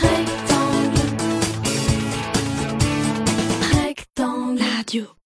Rectangle. Rectangle. Radio.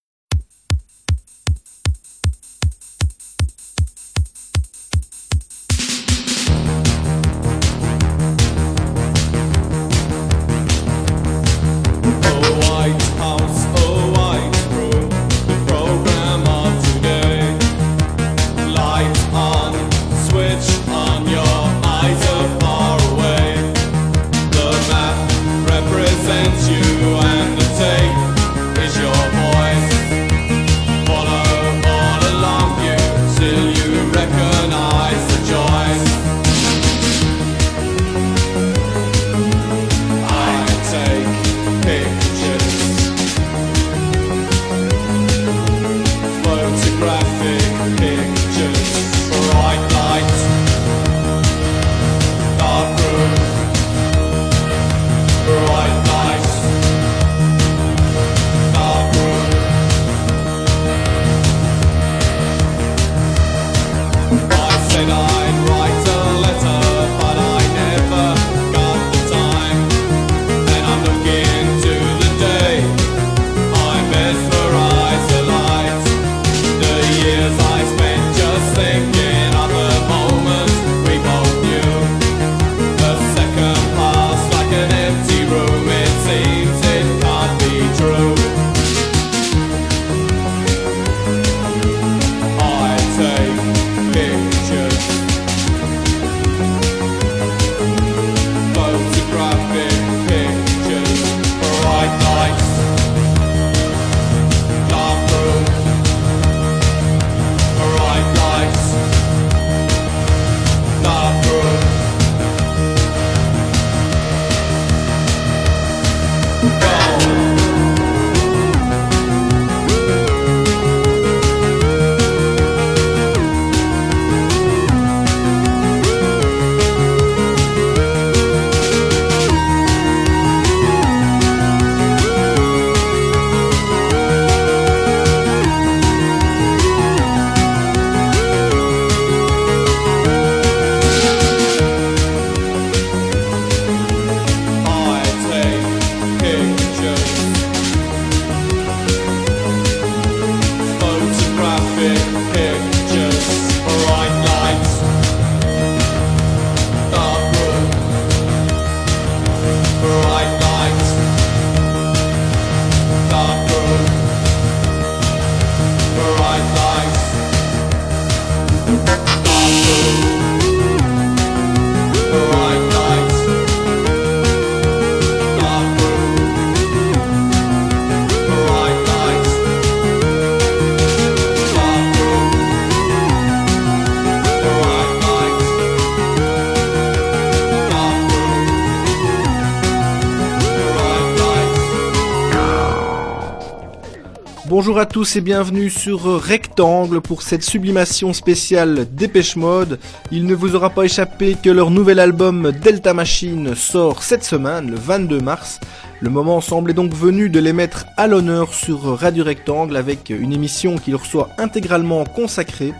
Bonjour à tous et bienvenue sur Rectangle pour cette sublimation spéciale Dépêche Mode. Il ne vous aura pas échappé que leur nouvel album Delta Machine sort cette semaine, le 22 mars. Le moment semblait donc venu de les mettre à l'honneur sur Radio Rectangle avec une émission qui leur soit intégralement consacrée.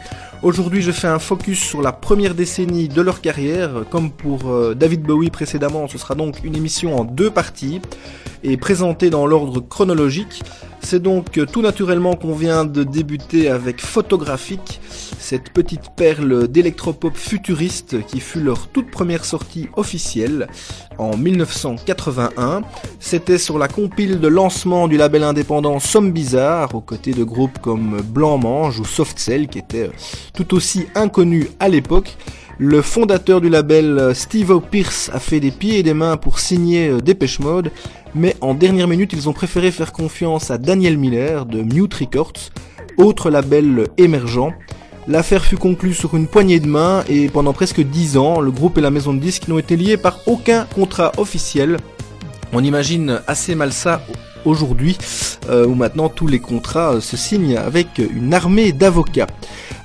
Aujourd'hui, je fais un focus sur la première décennie de leur carrière. Comme pour euh, David Bowie précédemment, ce sera donc une émission en deux parties et présentée dans l'ordre chronologique. C'est donc tout naturellement qu'on vient de débuter avec Photographique, cette petite perle d'électropop futuriste qui fut leur toute première sortie officielle en 1981. C'était sur la compile de lancement du label indépendant Somme Bizarre, aux côtés de groupes comme Blanc Mange ou Soft Cell qui étaient tout aussi inconnus à l'époque. Le fondateur du label, Steve O. A fait des pieds et des mains pour signer euh, Dépêche Mode, mais en dernière minute, ils ont préféré faire confiance à Daniel Miller de Mute Records, autre label émergent. L'affaire fut conclue sur une poignée de main et pendant presque dix ans, le groupe et la maison de disques n'ont été liés par aucun contrat officiel. On imagine assez mal ça aujourd'hui, euh, où maintenant tous les contrats se signent avec une armée d'avocats.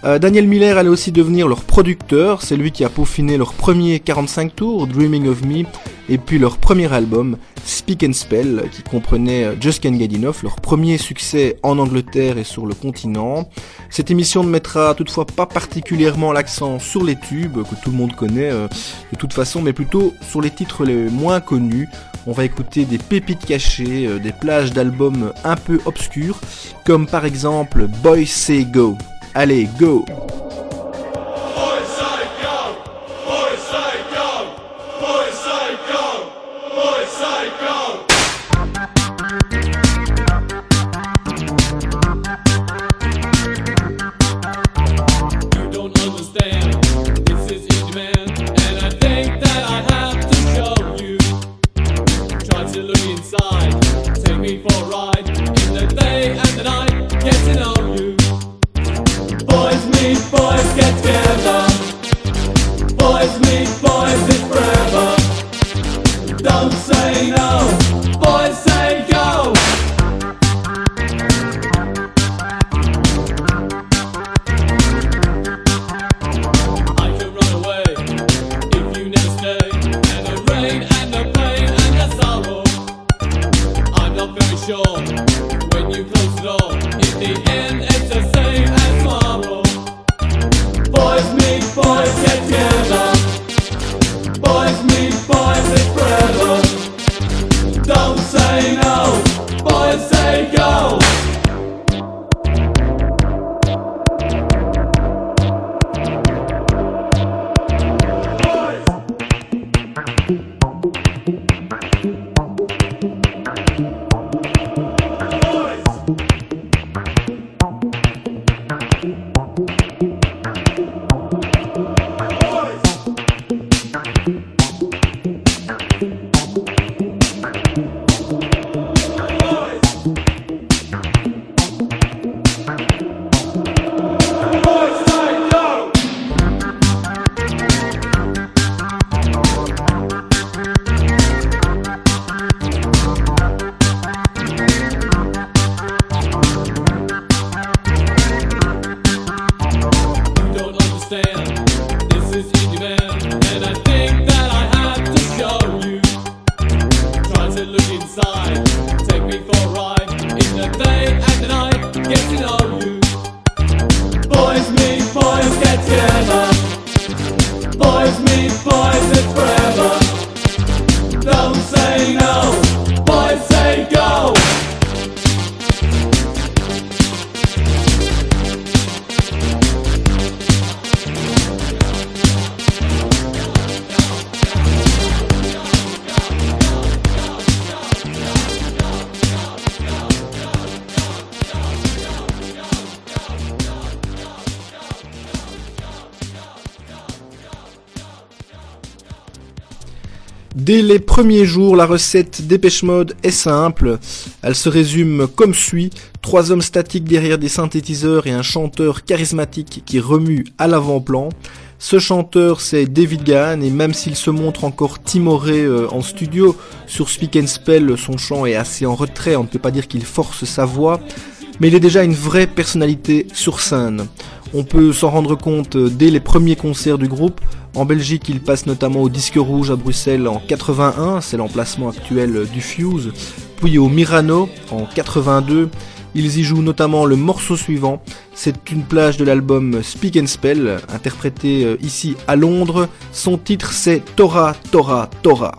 Euh, Daniel Miller allait aussi devenir leur producteur, c'est lui qui a peaufiné leur premier 45 tours, Dreaming of Me, et puis leur premier album, Speak and Spell, qui comprenait euh, Just Can't Get Enough, leur premier succès en Angleterre et sur le continent. Cette émission ne mettra toutefois pas particulièrement l'accent sur les tubes, que tout le monde connaît euh, de toute façon, mais plutôt sur les titres les moins connus. On va écouter des pépites cachées, euh, des plages d'albums un peu obscurs, comme par exemple Boys Say Go. Allez, go! Dès les premiers jours, la recette Dépêche Mode est simple. Elle se résume comme suit. Trois hommes statiques derrière des synthétiseurs et un chanteur charismatique qui remue à l'avant-plan. Ce chanteur, c'est David Gahan, et même s'il se montre encore timoré euh, en studio, sur Speak and Spell, son chant est assez en retrait, on ne peut pas dire qu'il force sa voix, mais il est déjà une vraie personnalité sur scène. On peut s'en rendre compte euh, dès les premiers concerts du groupe. En Belgique, il passe notamment au Disque Rouge à Bruxelles en 81, c'est l'emplacement actuel euh, du Fuse, puis au Mirano en 82. Ils y jouent notamment le morceau suivant, c'est une plage de l'album Speak and Spell, interprété euh, ici à Londres. Son titre c'est Tora Tora Tora.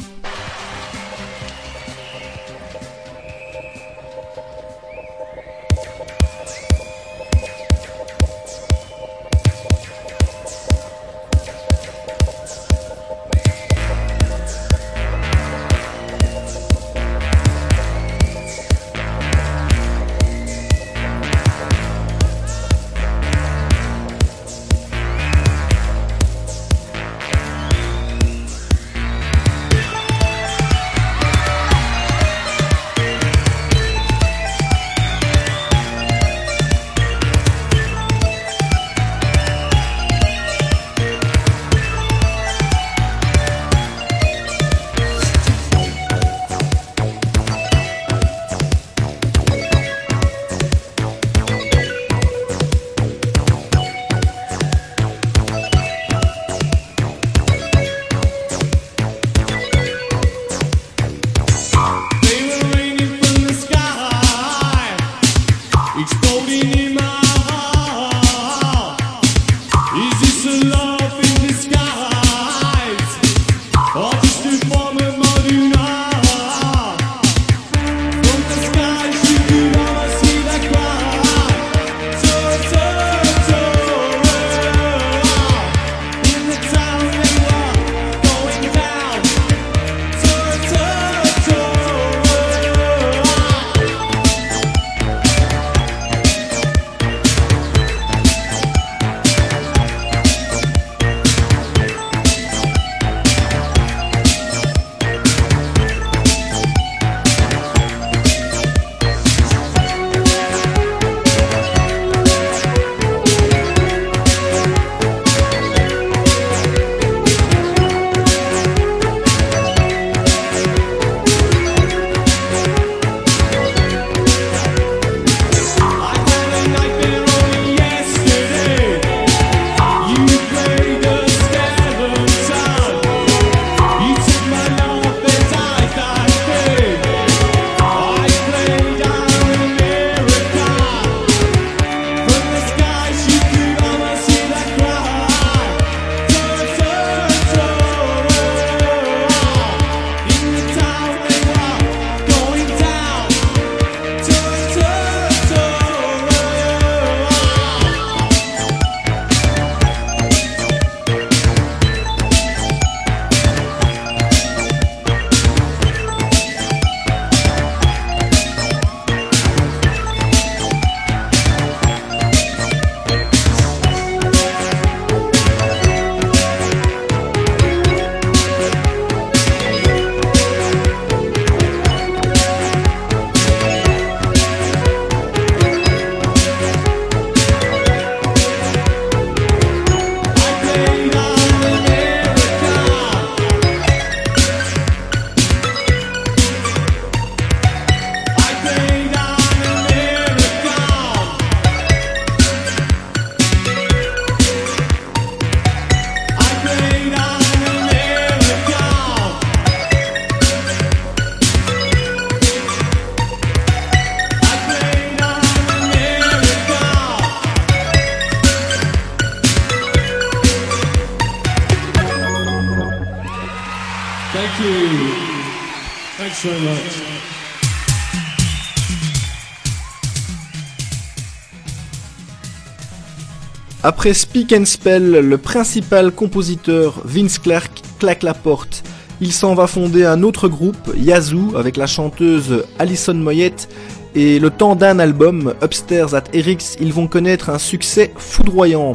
Après Speak and Spell, le principal compositeur Vince Clark claque la porte. Il s'en va fonder un autre groupe, Yazoo, avec la chanteuse Alison Moyette, et le temps d'un album, Upstairs at Eric's, ils vont connaître un succès foudroyant.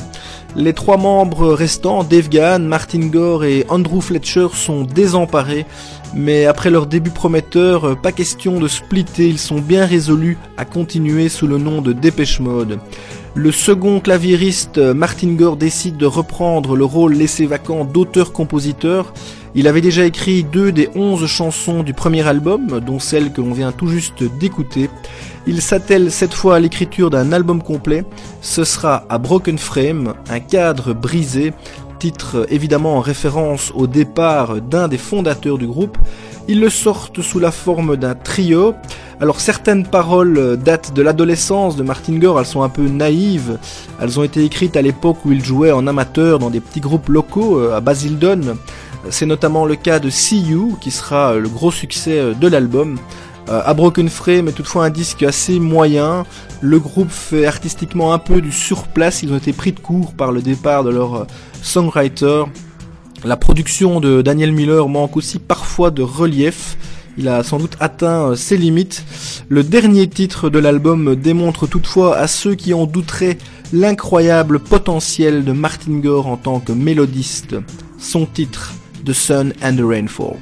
Les trois membres restants, Dave Gahan, Martin Gore et Andrew Fletcher, sont désemparés, mais après leur début prometteur, pas question de splitter, ils sont bien résolus à continuer sous le nom de Dépêche Mode. Le second claviériste, Martin Gore, décide de reprendre le rôle laissé vacant d'auteur-compositeur. Il avait déjà écrit deux des onze chansons du premier album, dont celle que l'on vient tout juste d'écouter. Il s'attelle cette fois à l'écriture d'un album complet. Ce sera à Broken Frame, un cadre brisé, titre évidemment en référence au départ d'un des fondateurs du groupe. Ils le sortent sous la forme d'un trio. Alors certaines paroles datent de l'adolescence de Martin Gore, elles sont un peu naïves. Elles ont été écrites à l'époque où il jouait en amateur dans des petits groupes locaux euh, à Basildon. C'est notamment le cas de See You qui sera le gros succès euh, de l'album. Euh, à Broken Frame est toutefois un disque assez moyen. Le groupe fait artistiquement un peu du surplace. Ils ont été pris de court par le départ de leur songwriter. La production de Daniel Miller manque aussi parfois de relief. Il a sans doute atteint euh, ses limites. Le dernier titre de l'album démontre toutefois à ceux qui en douteraient l'incroyable potentiel de Martin Gore en tant que mélodiste. Son titre, The Sun and the Rainfall.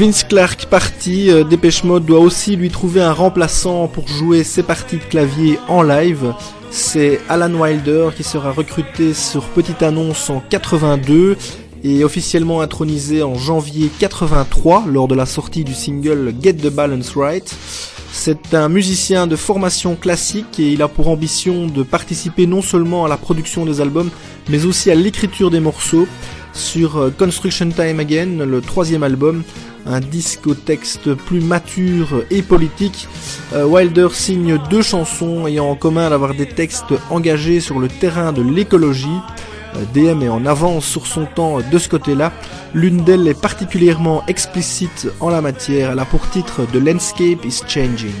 Vince Clark parti, euh, Dépêche Mode doit aussi lui trouver un remplaçant pour jouer ses parties de clavier en live. C'est Alan Wilder qui sera recruté sur petite annonce en 82 et officiellement intronisé en janvier 83 lors de la sortie du single Get the Balance Right. C'est un musicien de formation classique et il a pour ambition de participer non seulement à la production des albums mais aussi à l'écriture des morceaux sur euh, Construction Time Again, le troisième album, un disque au texte plus mature et politique. Euh, Wilder signe deux chansons ayant en commun d'avoir des textes engagés sur le terrain de l'écologie. Euh, DM est en avance sur son temps de ce côté-là. L'une d'elles est particulièrement explicite en la matière. Elle a pour titre The Landscape is Changing.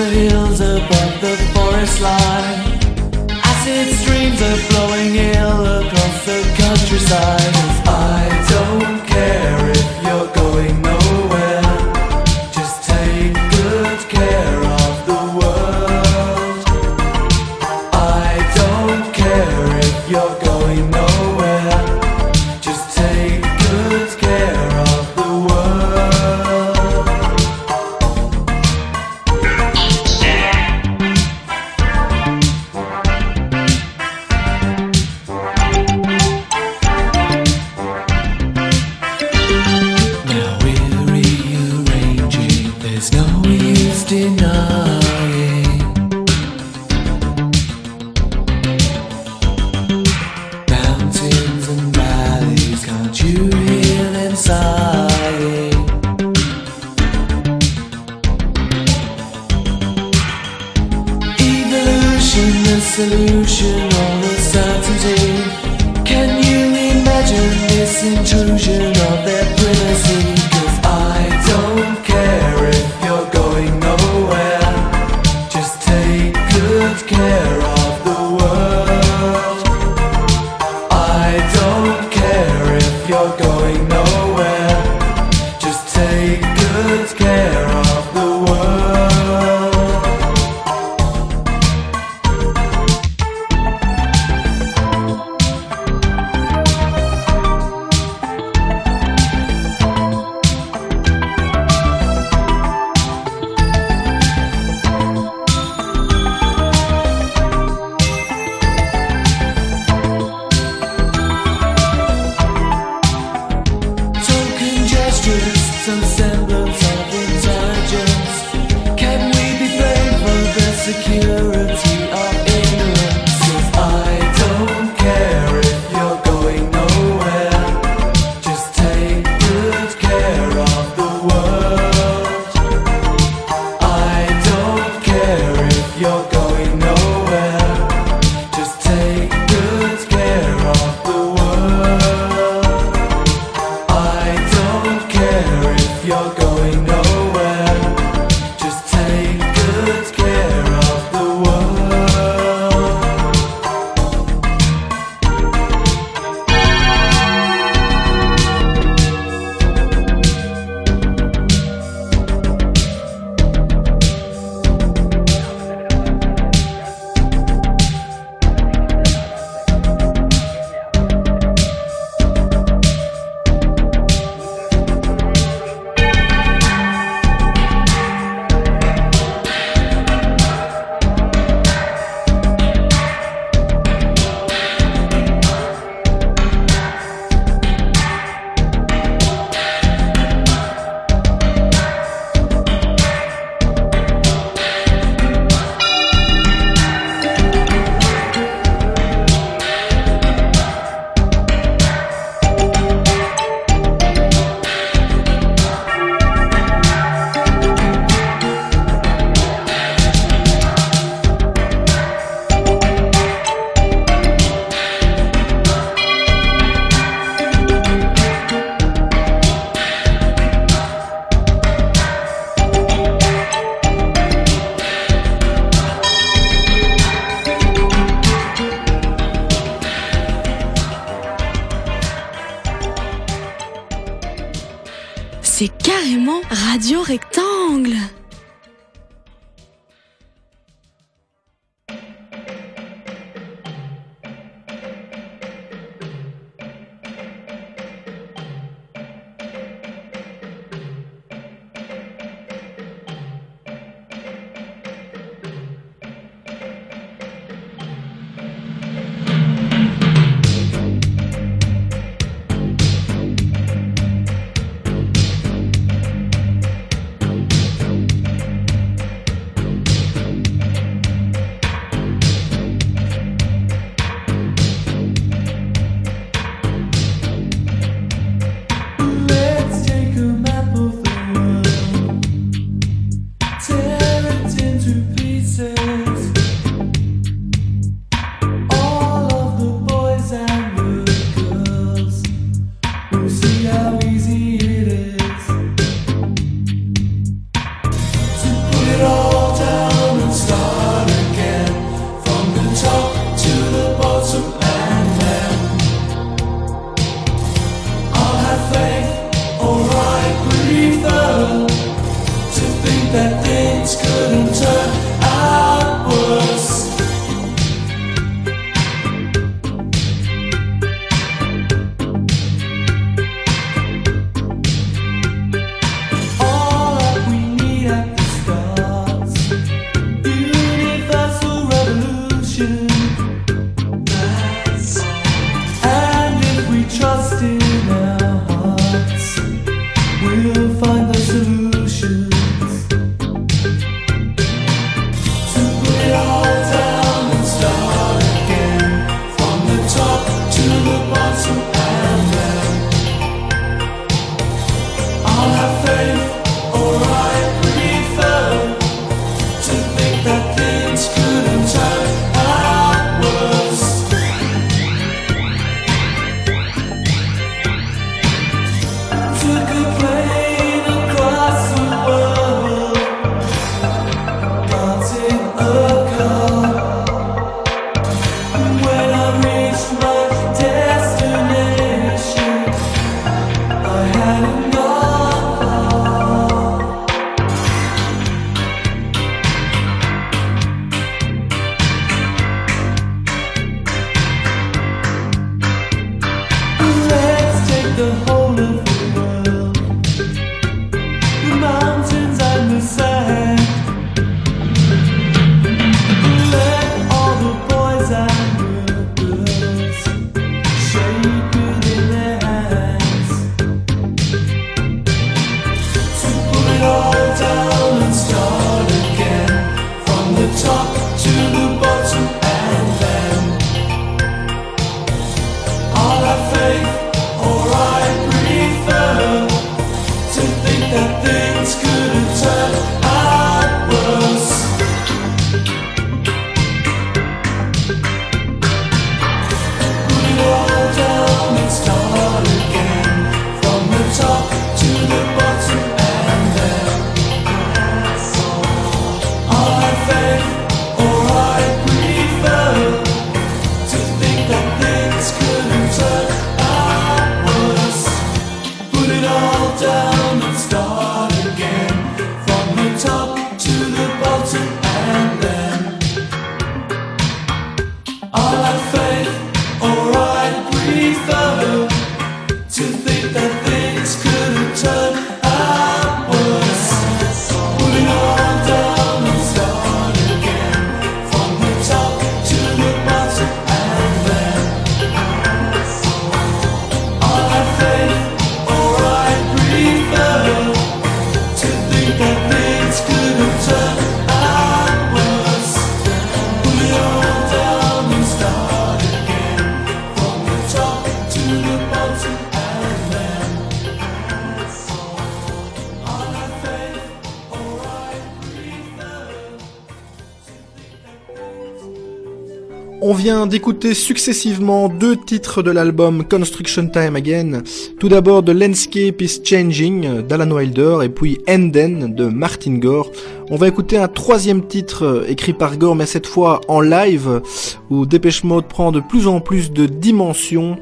the hills above the forest line. Acid streams are flowing ill across the countryside. I vient d'écouter successivement deux titres de l'album Construction Time Again. Tout d'abord The Landscape is Changing d'Alan Wilder et puis Enden de Martin Gore. On va écouter un troisième titre écrit par Gore mais cette fois en live où Dépêche Mode prend de plus en plus de dimensions.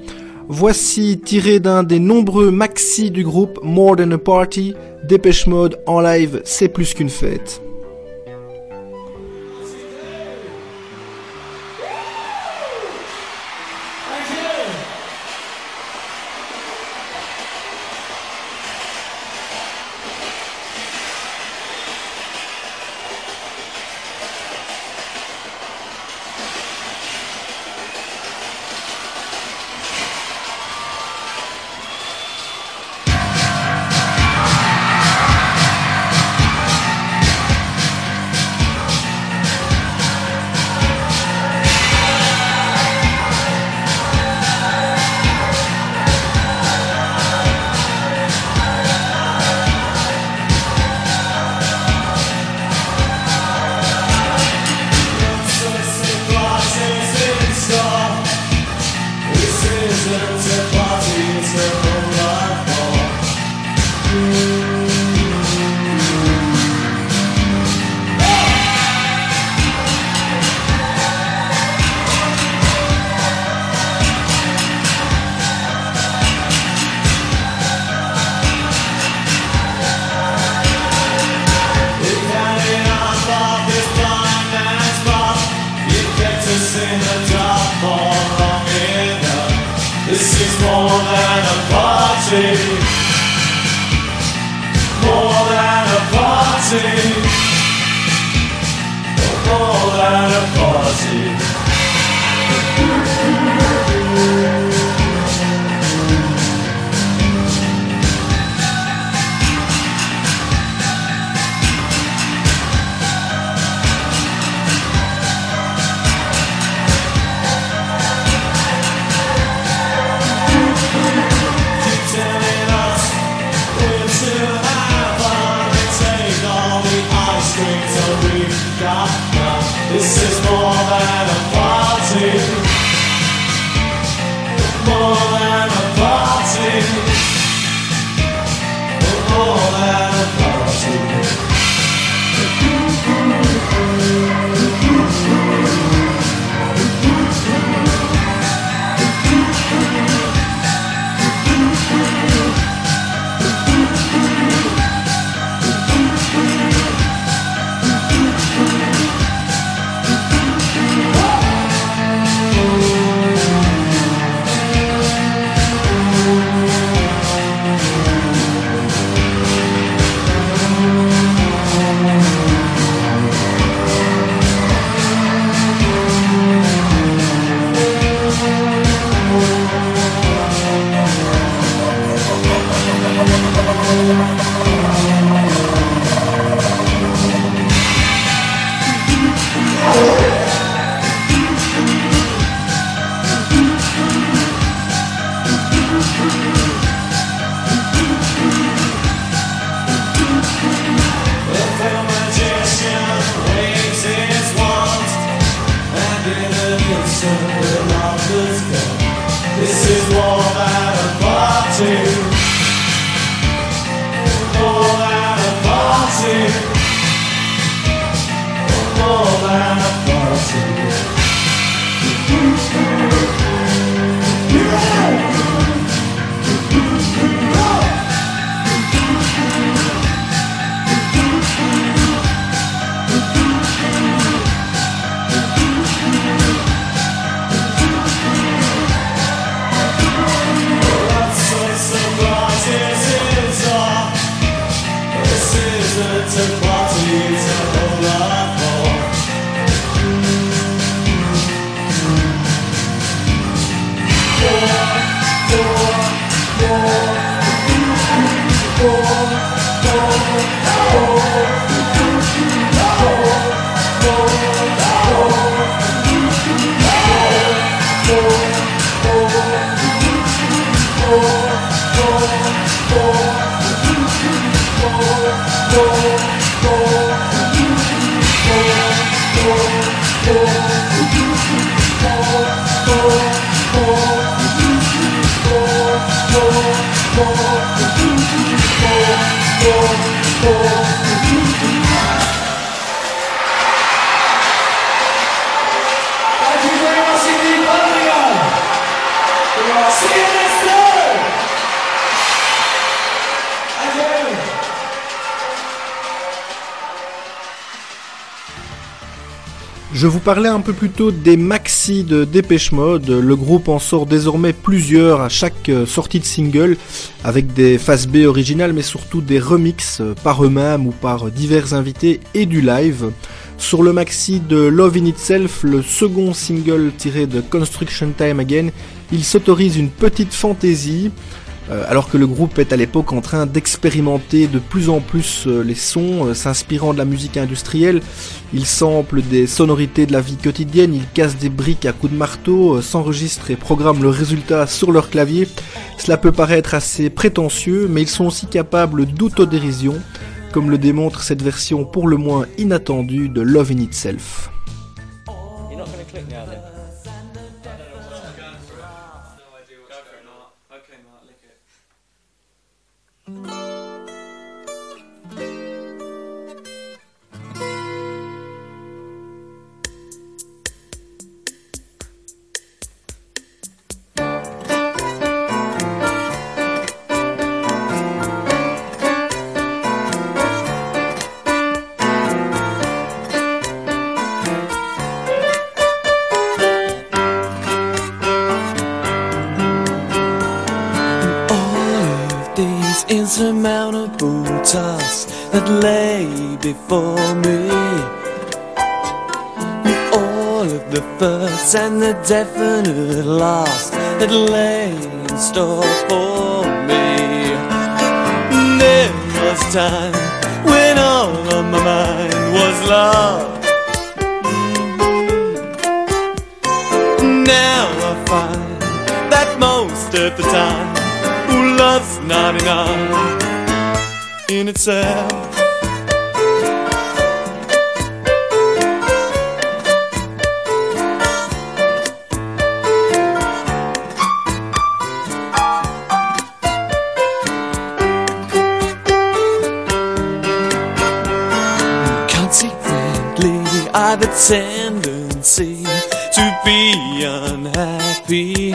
Voici tiré d'un des nombreux maxi du groupe More Than a Party, Dépêche Mode en live, c'est plus qu'une fête. Vous parlais un peu plus tôt des maxi de Dépêche Mode. Le groupe en sort désormais plusieurs à chaque euh, sortie de single, avec des faces B originales, mais surtout des remixes euh, par eux-mêmes ou par divers invités et du live. Sur le maxi de Love in Itself, le second single tiré de Construction Time Again, il s'autorise une petite fantaisie. Euh, alors que le groupe est à l'époque en train d'expérimenter de plus en plus euh, les sons, euh, s'inspirant de la musique industrielle. Il sample des sonorités de la vie quotidienne, ils cassent des briques à coups de marteau, s'enregistrent et programment le résultat sur leur clavier. Cela peut paraître assez prétentieux, mais ils sont aussi capables d'autodérision, comme le démontre cette version pour le moins inattendue de Love in Itself. That lay before me. All of the first and the definite last that lay in store for me. There was time when all on my mind was love. Now I find that most of the time love's not enough in itself. Consequently, I've a tendency to be unhappy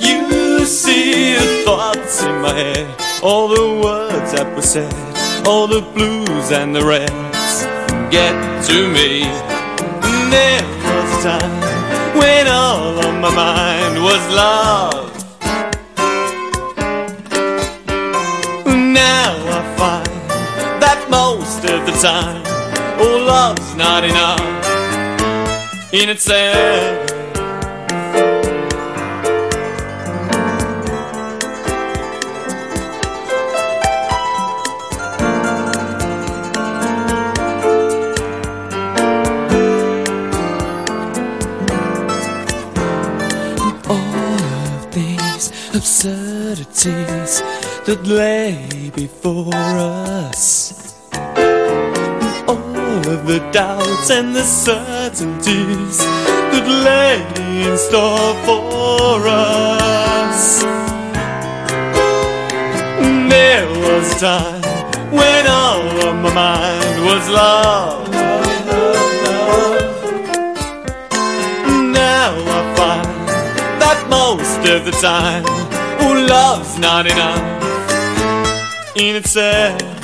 You see the thoughts in my head, all the words that were said, all the blues and the reds get to me. There was a time when all on my mind was love. Now I find that most of the time, oh, love's not enough in itself. absurdities that lay before us. Of the doubts and the certainties that lay in store for us. There was a time when all of my mind was love. Now I find that most of the time love's not enough in itself.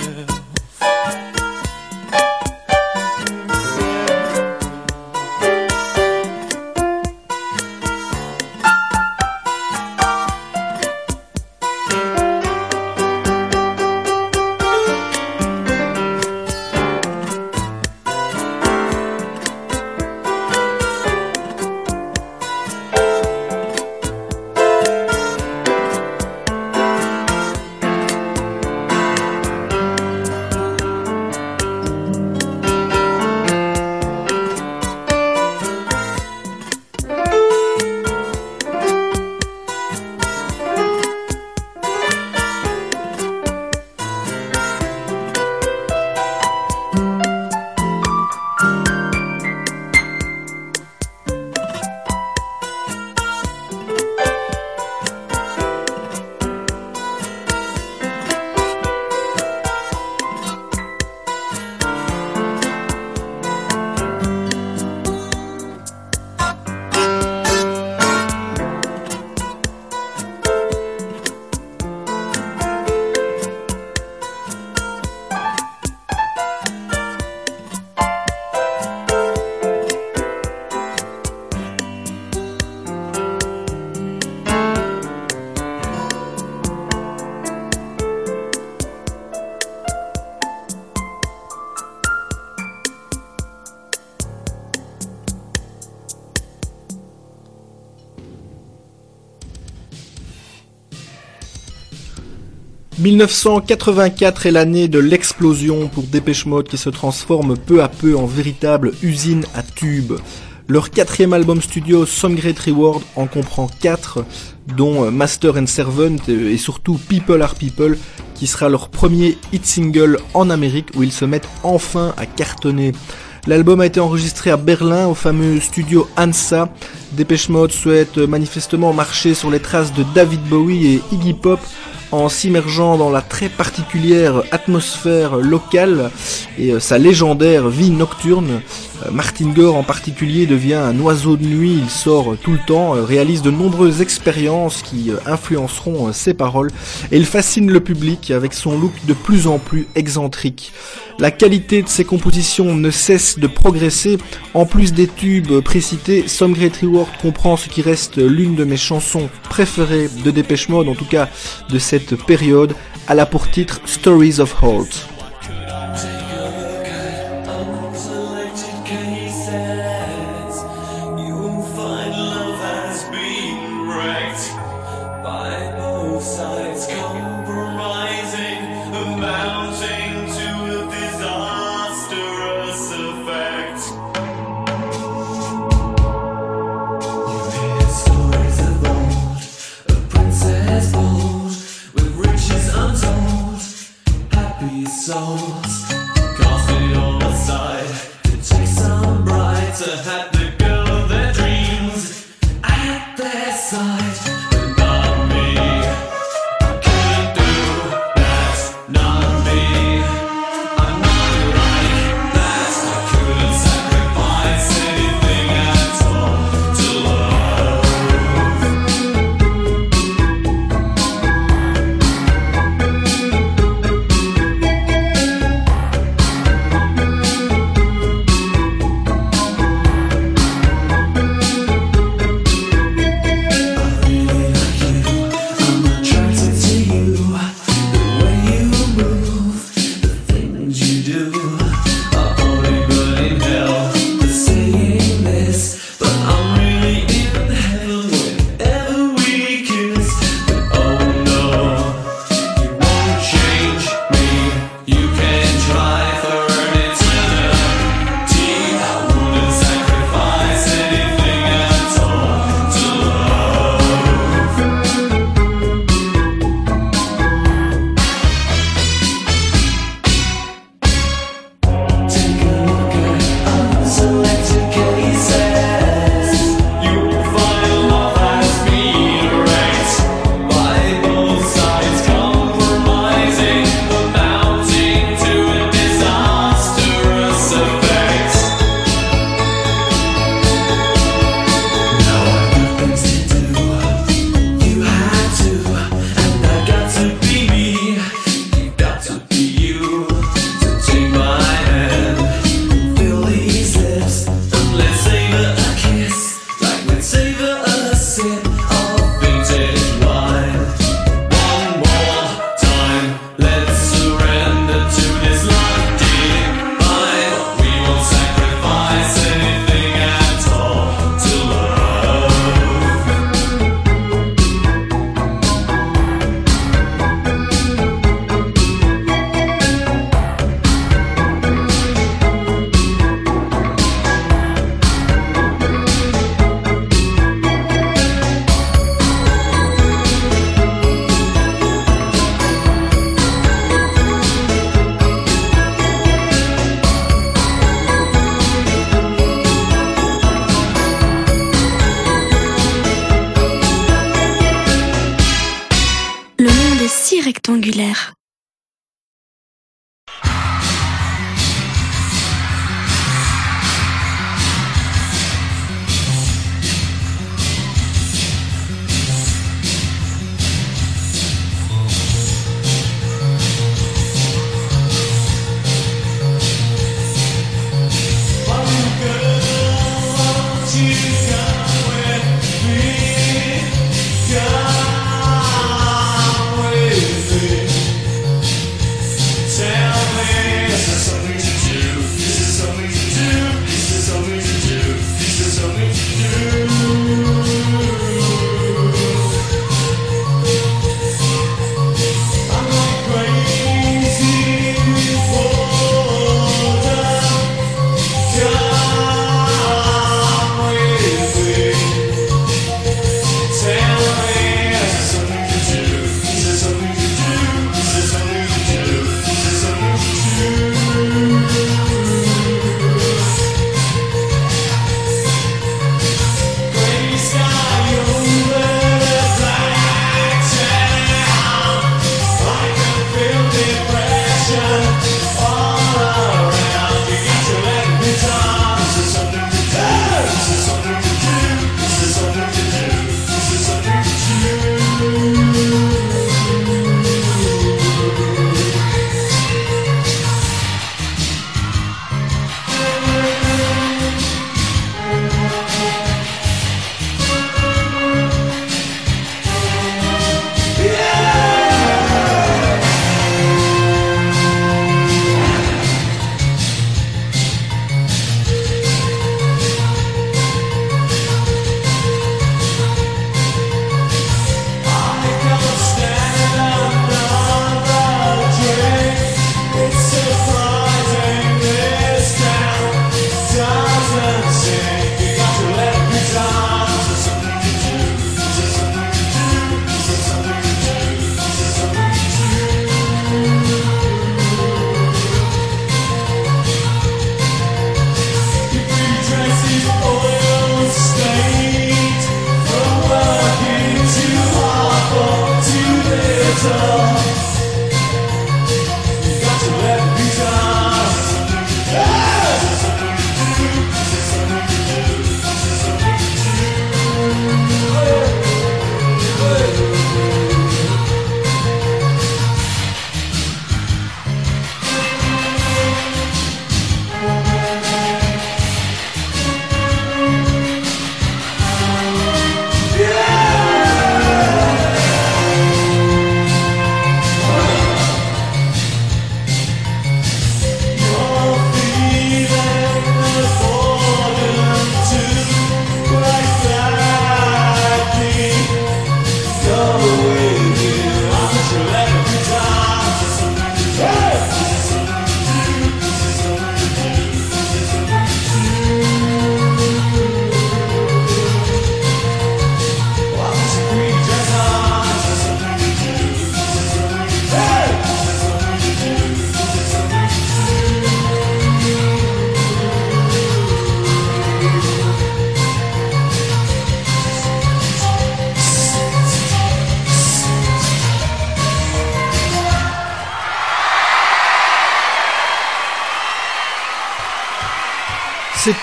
1984 est l'année de l'explosion pour Dépêche Mode qui se transforme peu à peu en véritable usine à tubes. Leur quatrième album studio, Some Great Reward, en comprend quatre, dont euh, Master and Servant et surtout People Are People, qui sera leur premier hit single en Amérique où ils se mettent enfin à cartonner. L'album a été enregistré à Berlin au fameux studio Ansa. Dépêche Mode souhaite manifestement marcher sur les traces de David Bowie et Iggy Pop en s'immergeant dans la très particulière atmosphère locale et euh, sa légendaire vie nocturne. Euh, Martin Gore en particulier devient un oiseau de nuit, il sort tout le temps, euh, réalise de nombreuses expériences qui influenceront ses paroles et il fascine le public avec son look de plus en plus excentrique. La qualité de ses compositions ne cesse de progresser. En plus des tubes précités, Some Great Reward comprend ce qui reste l'une de mes chansons préférées de Dépêche Mode, en tout cas de cette période, à la pour titre Stories of Holt.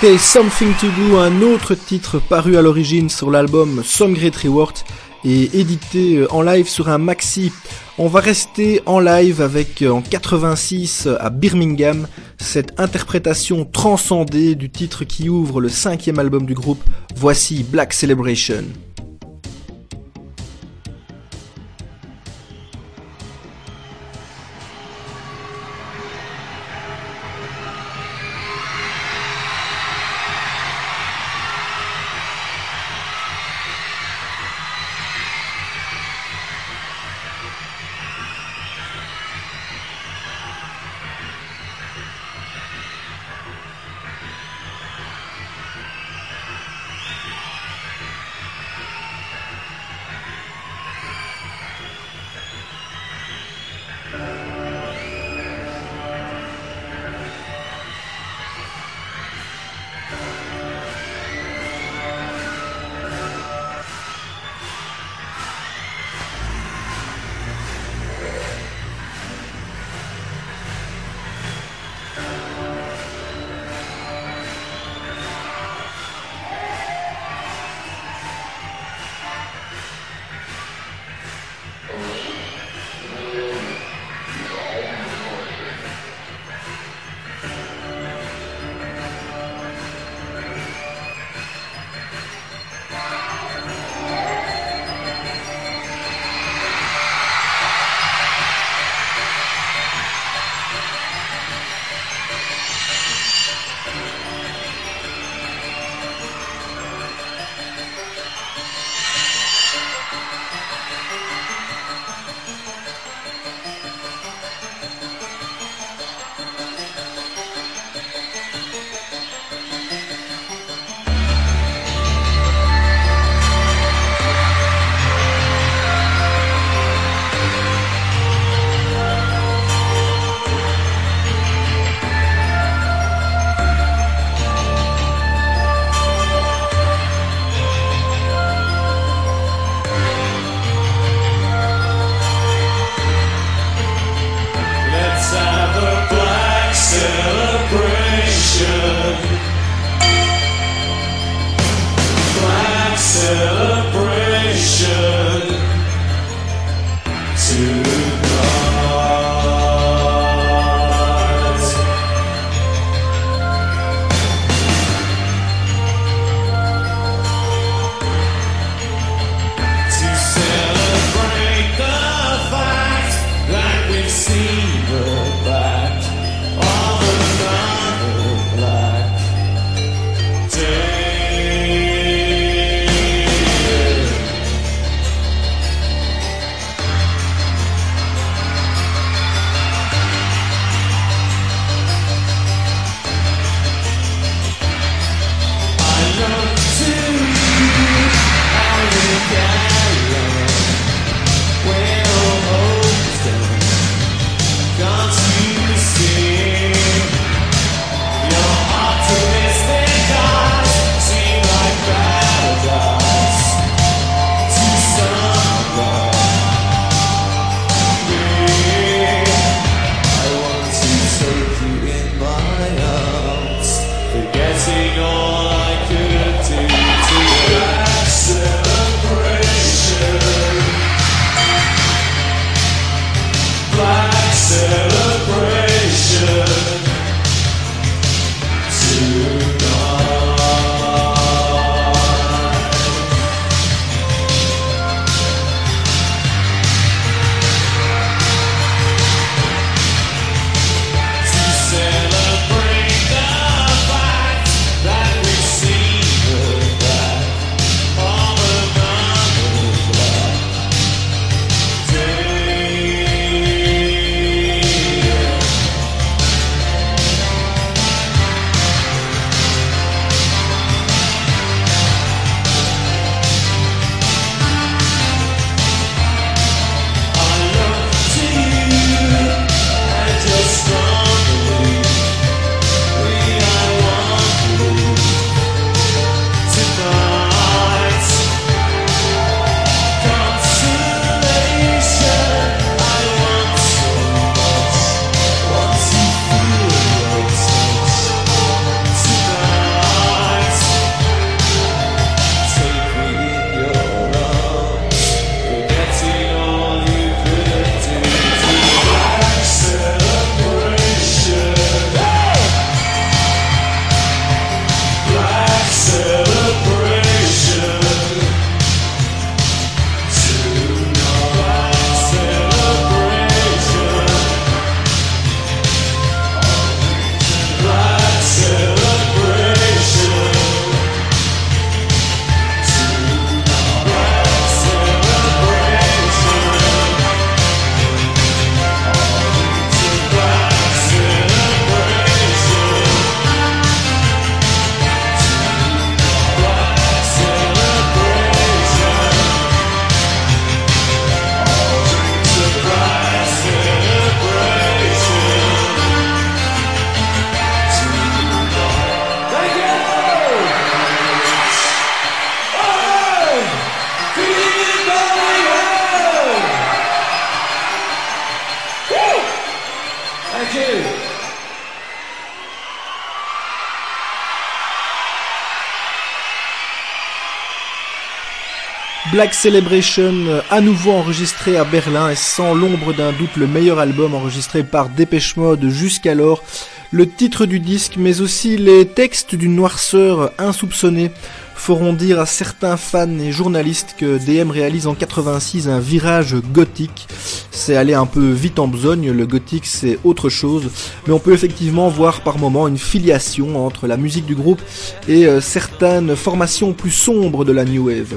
C'était Something to Do, un autre titre paru à l'origine sur l'album Some Great Reward et édité euh, en live sur un maxi. On va rester en live avec euh, en 86 à Birmingham cette interprétation transcendée du titre qui ouvre le cinquième album du groupe. Voici Black Celebration. Black Celebration euh, à nouveau enregistré à Berlin et sans l'ombre d'un doute le meilleur album enregistré par Dépêche Mode jusqu'alors. Le titre du disque mais aussi les textes d'une noirceur insoupçonnée feront dire à certains fans et journalistes que DM réalise en 86 un virage gothique. C'est aller un peu vite en besogne, le gothique c'est autre chose, mais on peut effectivement voir par moments une filiation entre la musique du groupe et euh, certaines formations plus sombres de la New Wave.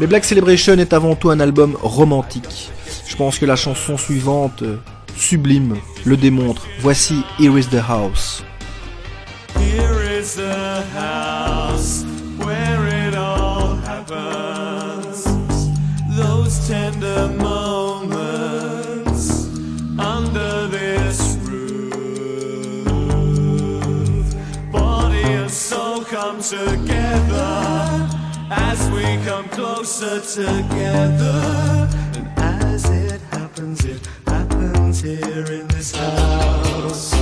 Mais Black Celebration est avant tout un album romantique. Je pense que la chanson suivante, euh, sublime, le démontre. Voici Here is the House. Here is the house where it all happens. Those tender moments under this roof. Body and soul come together come closer together. And as it happens, it happens here in this house.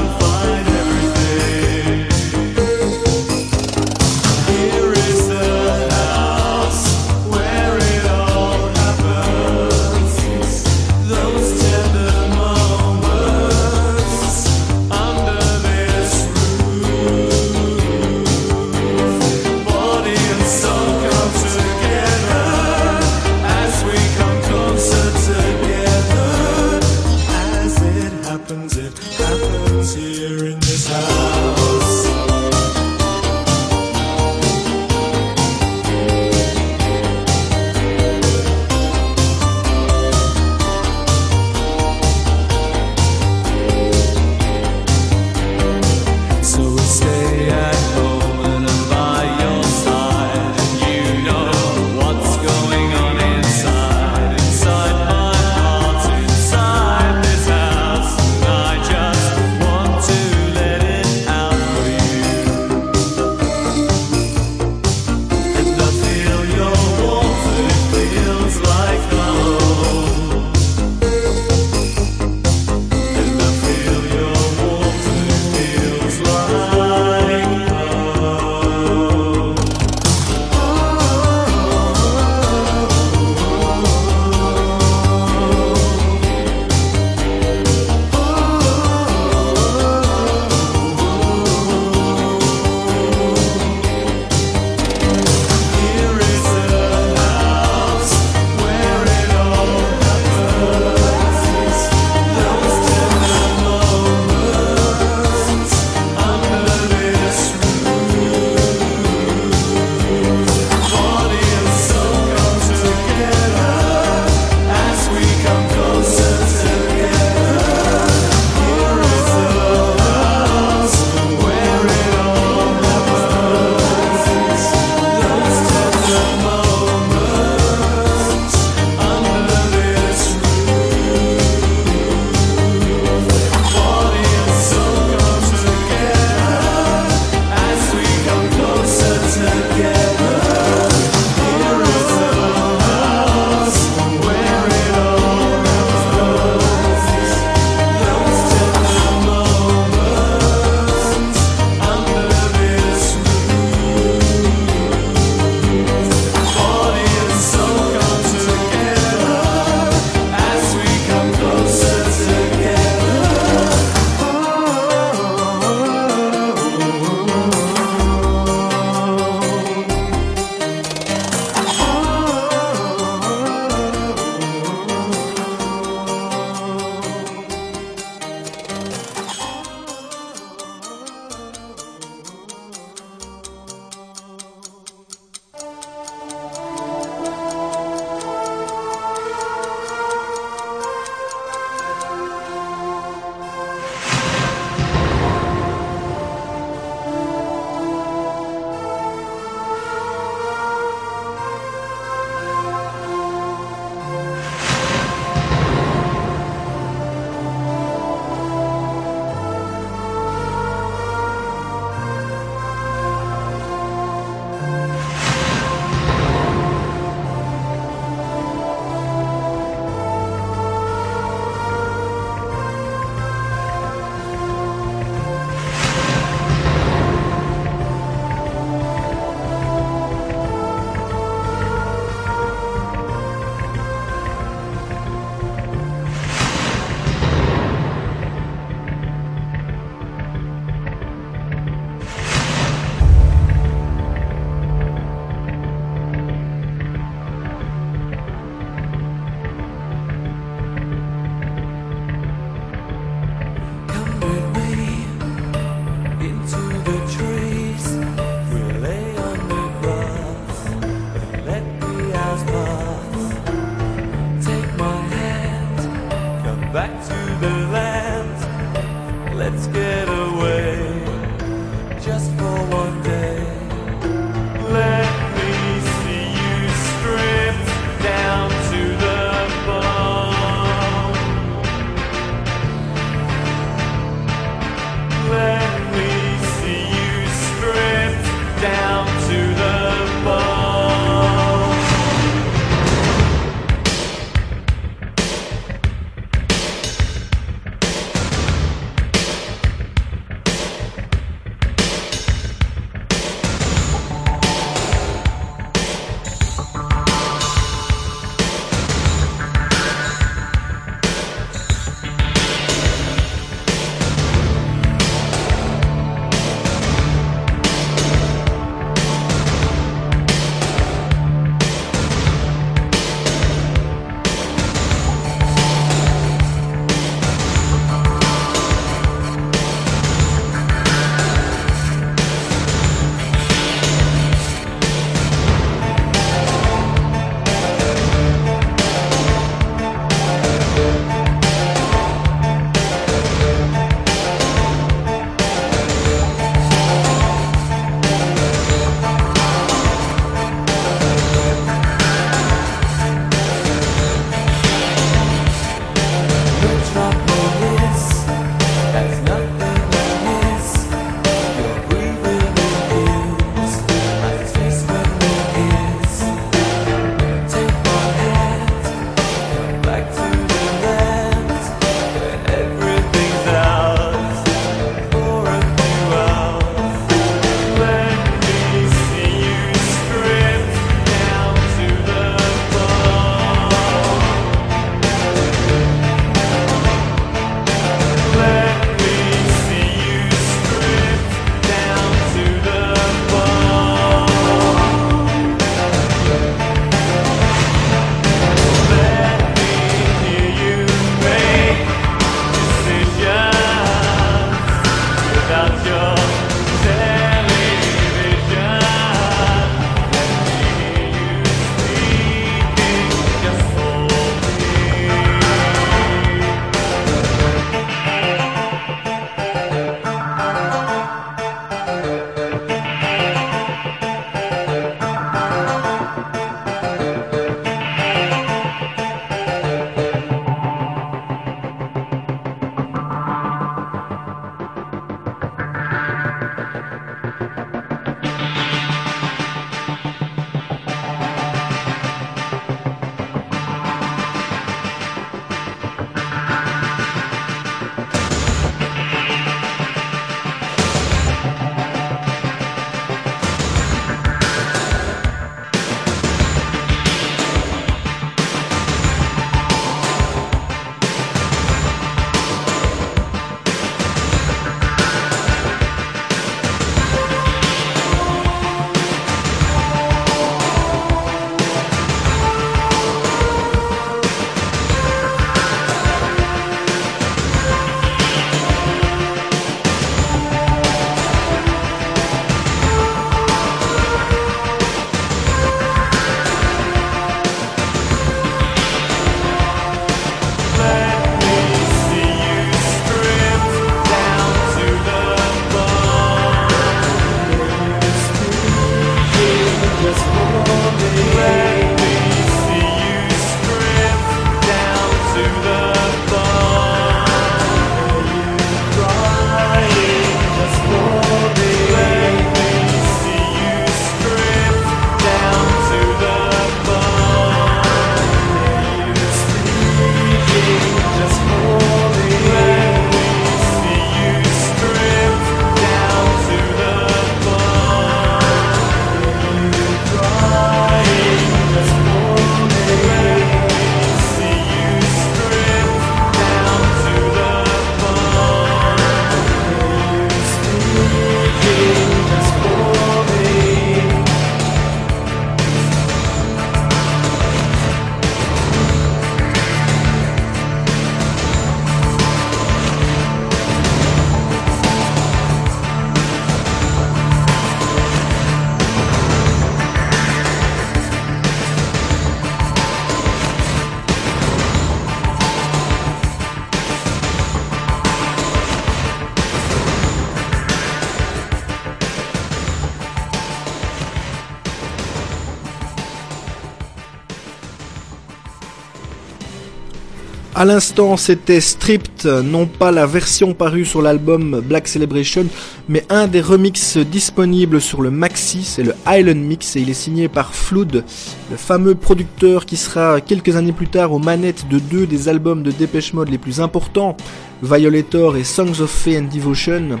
À l'instant, c'était Stripped, non pas la version parue sur l'album Black Celebration, mais un des remixes disponibles sur le maxi, c'est le Island Mix, et il est signé par Flood, le fameux producteur qui sera quelques années plus tard aux manettes de deux des albums de Depeche Mode les plus importants, Violator et Songs of Faith and Devotion.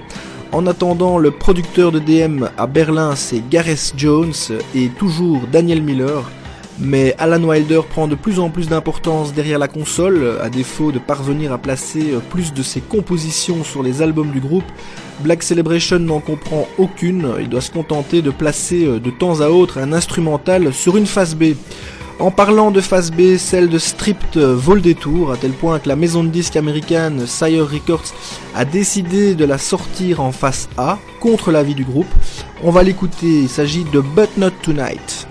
En attendant, le producteur de DM à Berlin, c'est Gareth Jones et toujours Daniel Miller. Mais Alan Wilder prend de plus en plus d'importance derrière la console, à défaut de parvenir à placer plus de ses compositions sur les albums du groupe. Black Celebration n'en comprend aucune, il doit se contenter de placer de temps à autre un instrumental sur une face B. En parlant de face B, celle de Stripped vaut le détour, à tel point que la maison de disques américaine Sire Records a décidé de la sortir en face A, contre l'avis du groupe. On va l'écouter, il s'agit de But Not Tonight.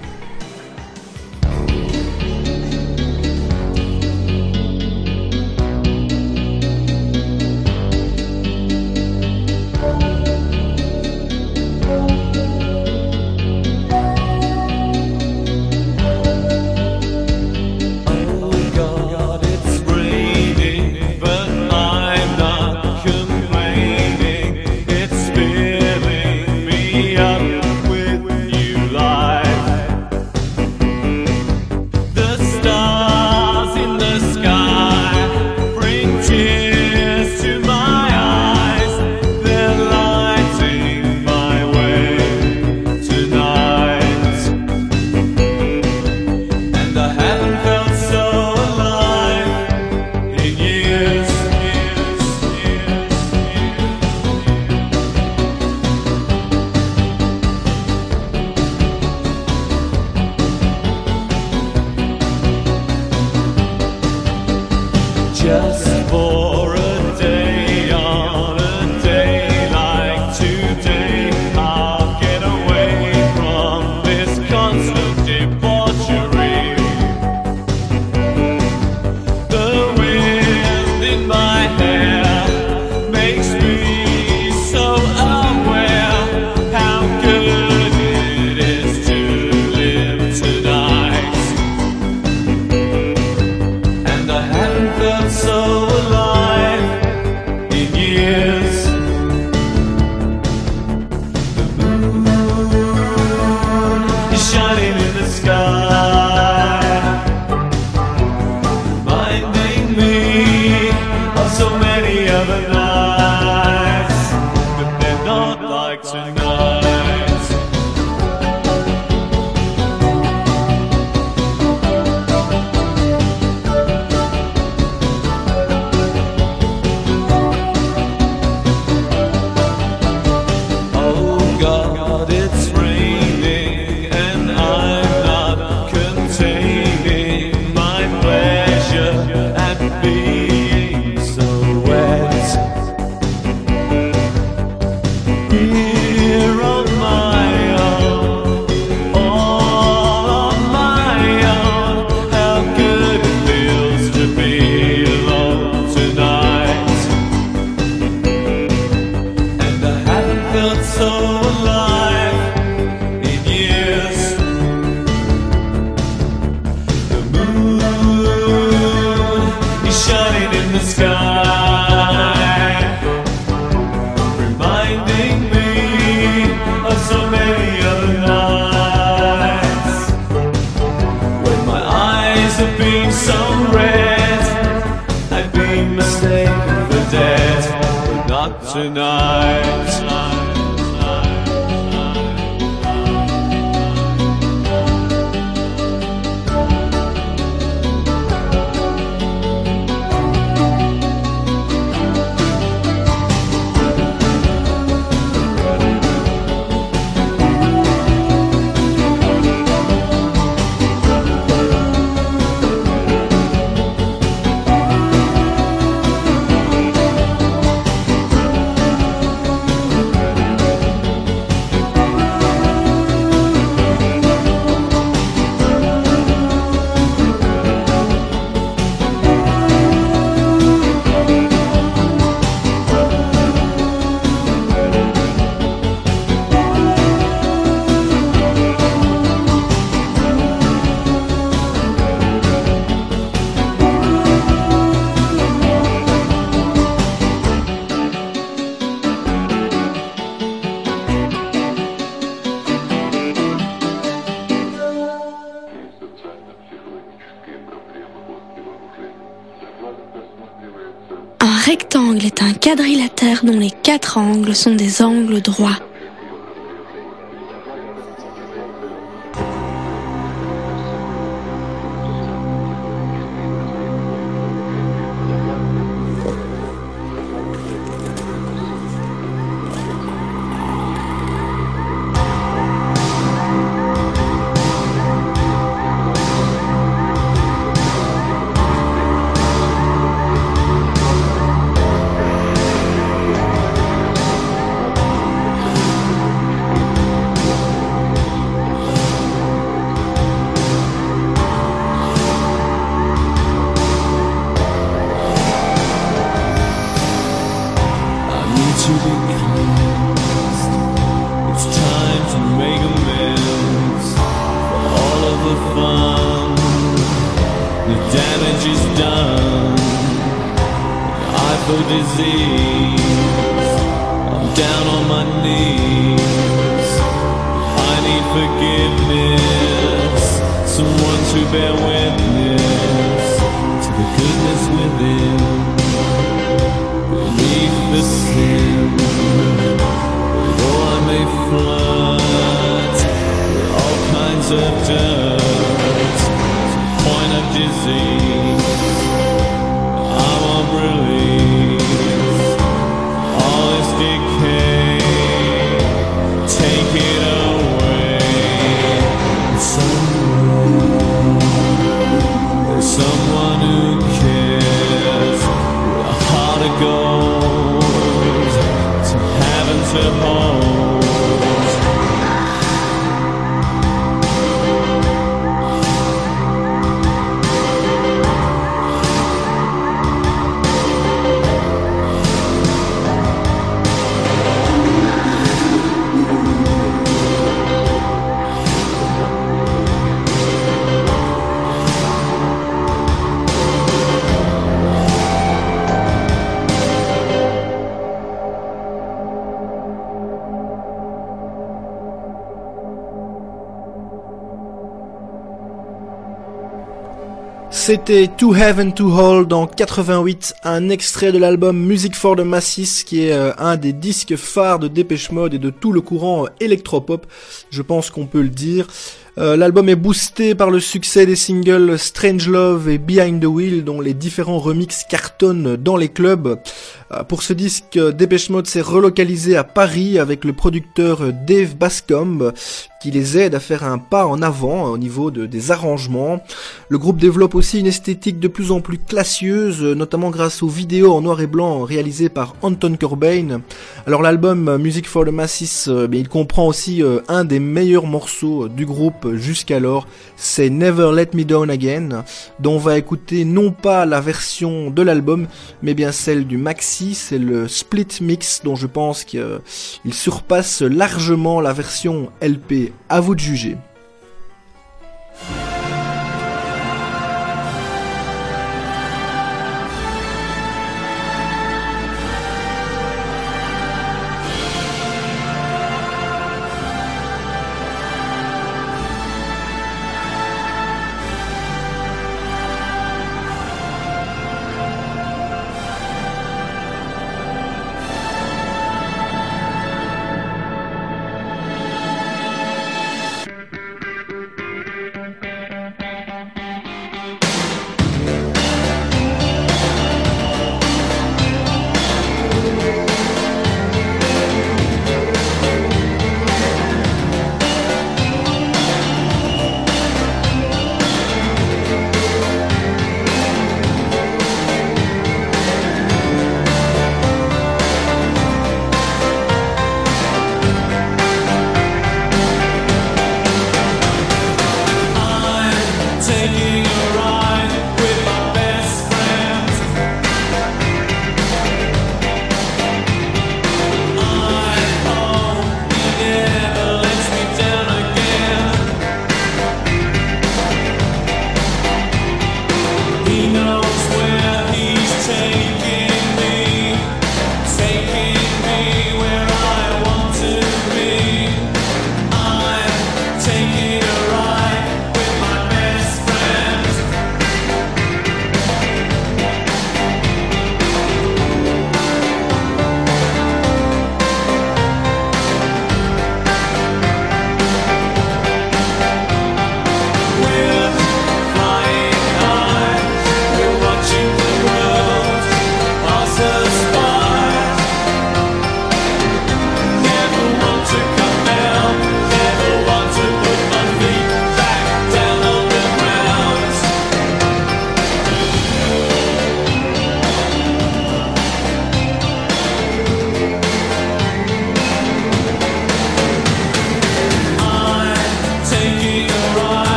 tonight. tonight. Dont les quatre angles sont des angles droits. C'était To Heaven To Hold en 88, un extrait de l'album Music for the Masses qui est euh, un des disques phares de Dépêche Mode et de tout le courant électropop, je pense qu'on peut le dire. Euh, l'album est boosté par le succès des singles Strange Love et Behind the Wheel dont les différents remixes cartonnent dans les clubs. Euh, pour ce disque, Dépêche Mode s'est relocalisé à Paris avec le producteur Dave Bascombe qui les aide à faire un pas en avant au niveau de, des arrangements. Le groupe développe aussi une esthétique de plus en plus classieuse, notamment grâce aux vidéos en noir et blanc réalisées par Anton Corbijn. Alors l'album Music for the Masses, euh, il comprend aussi euh, un des meilleurs morceaux du groupe jusqu'alors, c'est Never Let Me Down Again, dont on va écouter non pas la version de l'album, mais bien celle du maxi, c'est le split mix dont je pense qu'il surpasse largement la version LP à vous de juger.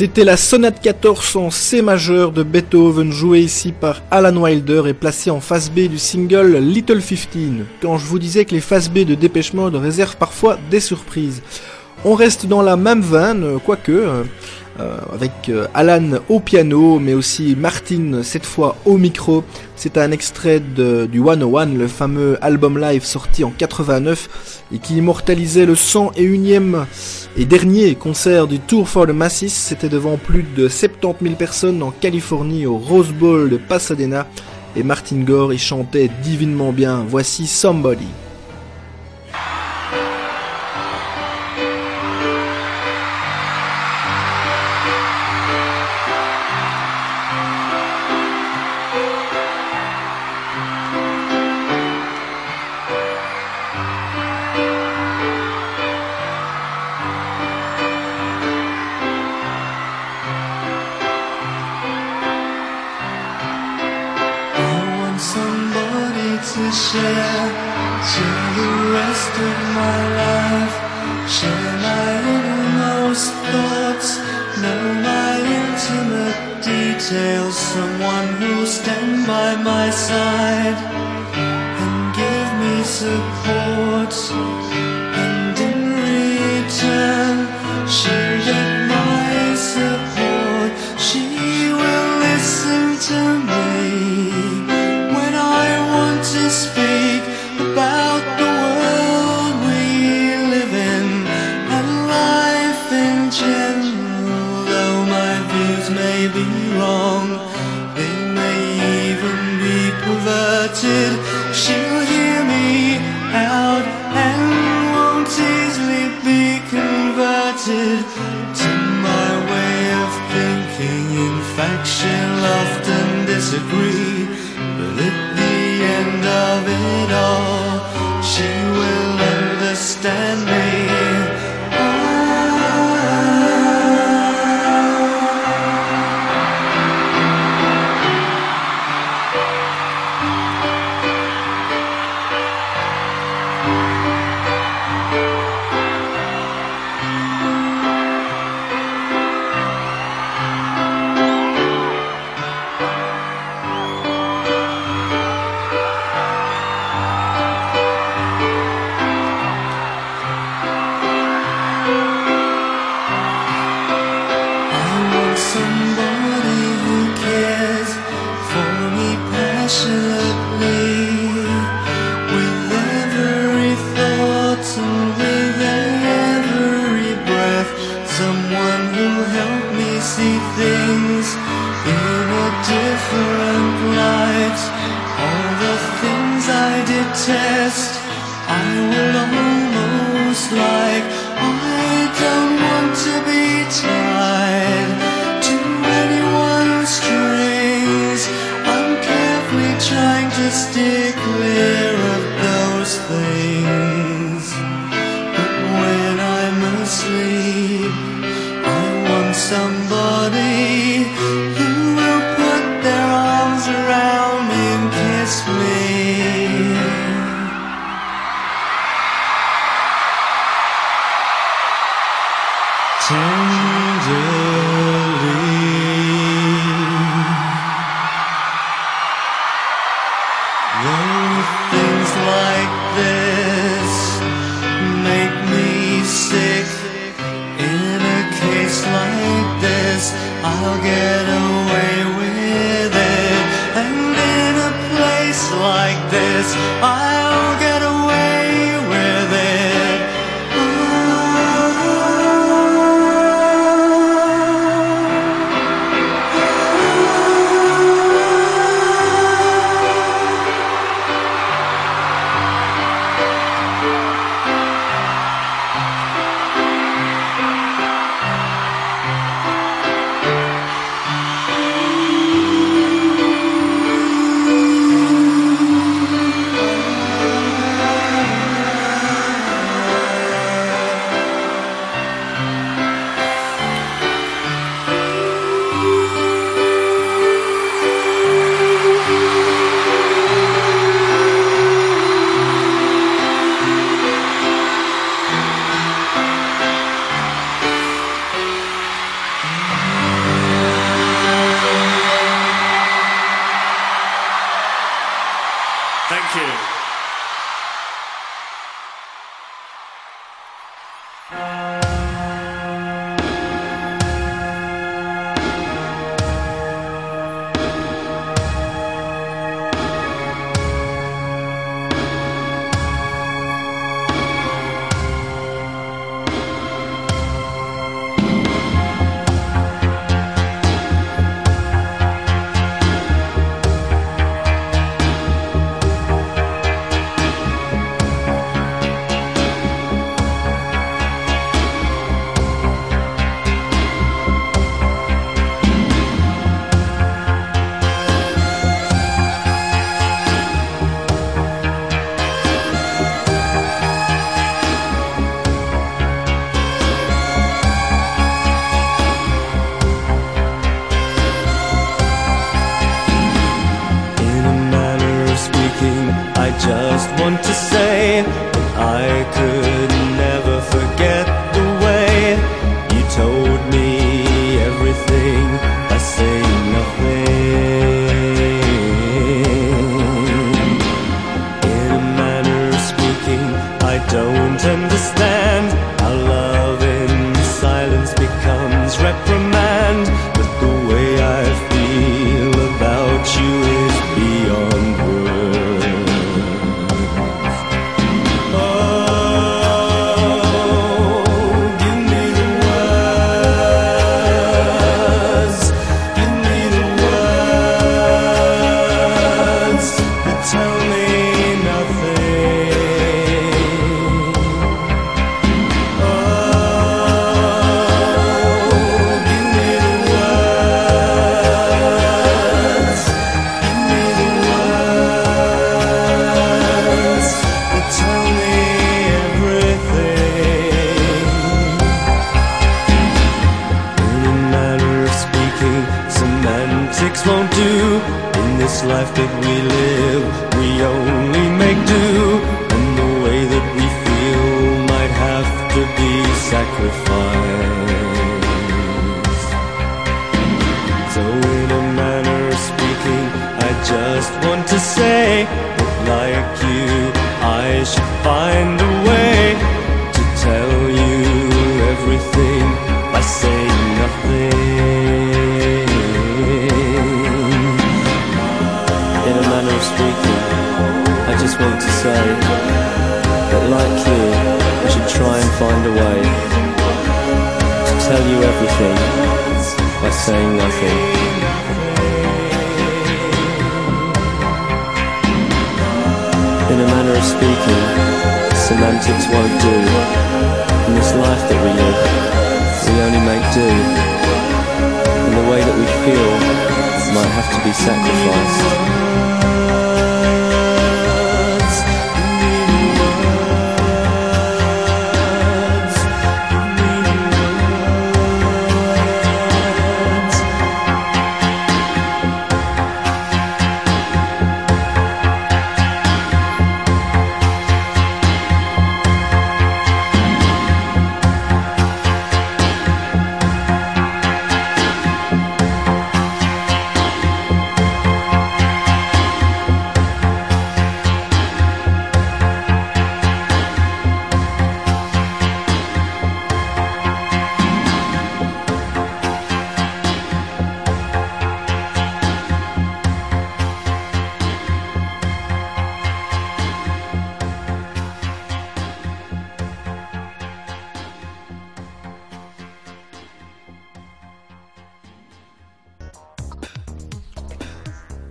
C'était la sonate 14 en C majeur de Beethoven jouée ici par Alan Wilder et placée en face B du single Little 15 quand je vous disais que les faces B de Dépêche Mode réservent parfois des surprises. On reste dans la même veine, quoique, euh, euh, avec euh, Alan au piano, mais aussi Martin cette fois au micro. C'est un extrait de, du 101, le fameux album live sorti en 89 et qui immortalisait le 101e et dernier concert du Tour for the Masses. C'était devant plus de 70 000 personnes en Californie au Rose Bowl de Pasadena et Martin Gore y chantait divinement bien. Voici Somebody.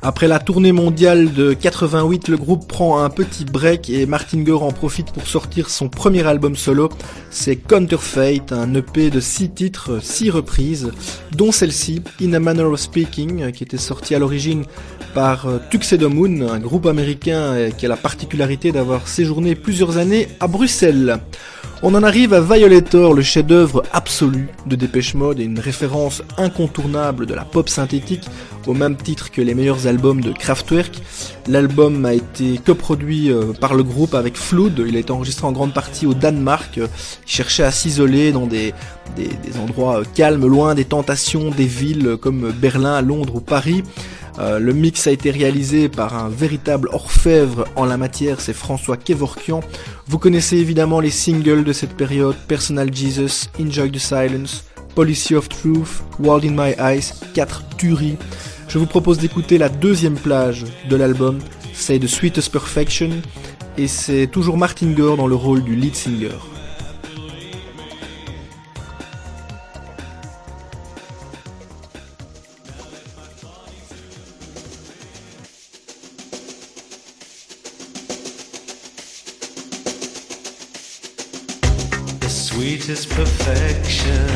Après la tournée mondiale de 88, le groupe prend un petit break et Martin Gore en profite pour sortir son premier album solo. C'est Counterfeit, un EP de 6 titres, 6 reprises, dont celle-ci, In a Manner of Speaking, qui était sortie à l'origine par euh, Tuxedo Moon, un groupe américain qui a la particularité d'avoir séjourné plusieurs années à Bruxelles. On en arrive à Violator, le chef-d'œuvre absolu de Dépêche Mode et une référence incontournable de la pop synthétique au même titre que les meilleurs albums de Kraftwerk. L'album a été coproduit euh, par le groupe avec Flood, il a été enregistré en grande partie au Danemark, il cherchait à s'isoler dans des, endroits calmes, loin des tentations des villes comme Berlin, Londres ou Paris. Euh, le mix a été réalisé par un véritable orfèvre en la matière, c'est François Kevorkian. Vous connaissez évidemment les singles de cette période, Personal Jesus, Enjoy the Silence, Policy of Truth, World in My Eyes, 4 tueries. Je vous propose d'écouter la deuxième plage de l'album, c'est The Sweetest Perfection, et c'est toujours Martin Gore dans le rôle du lead singer. Perfection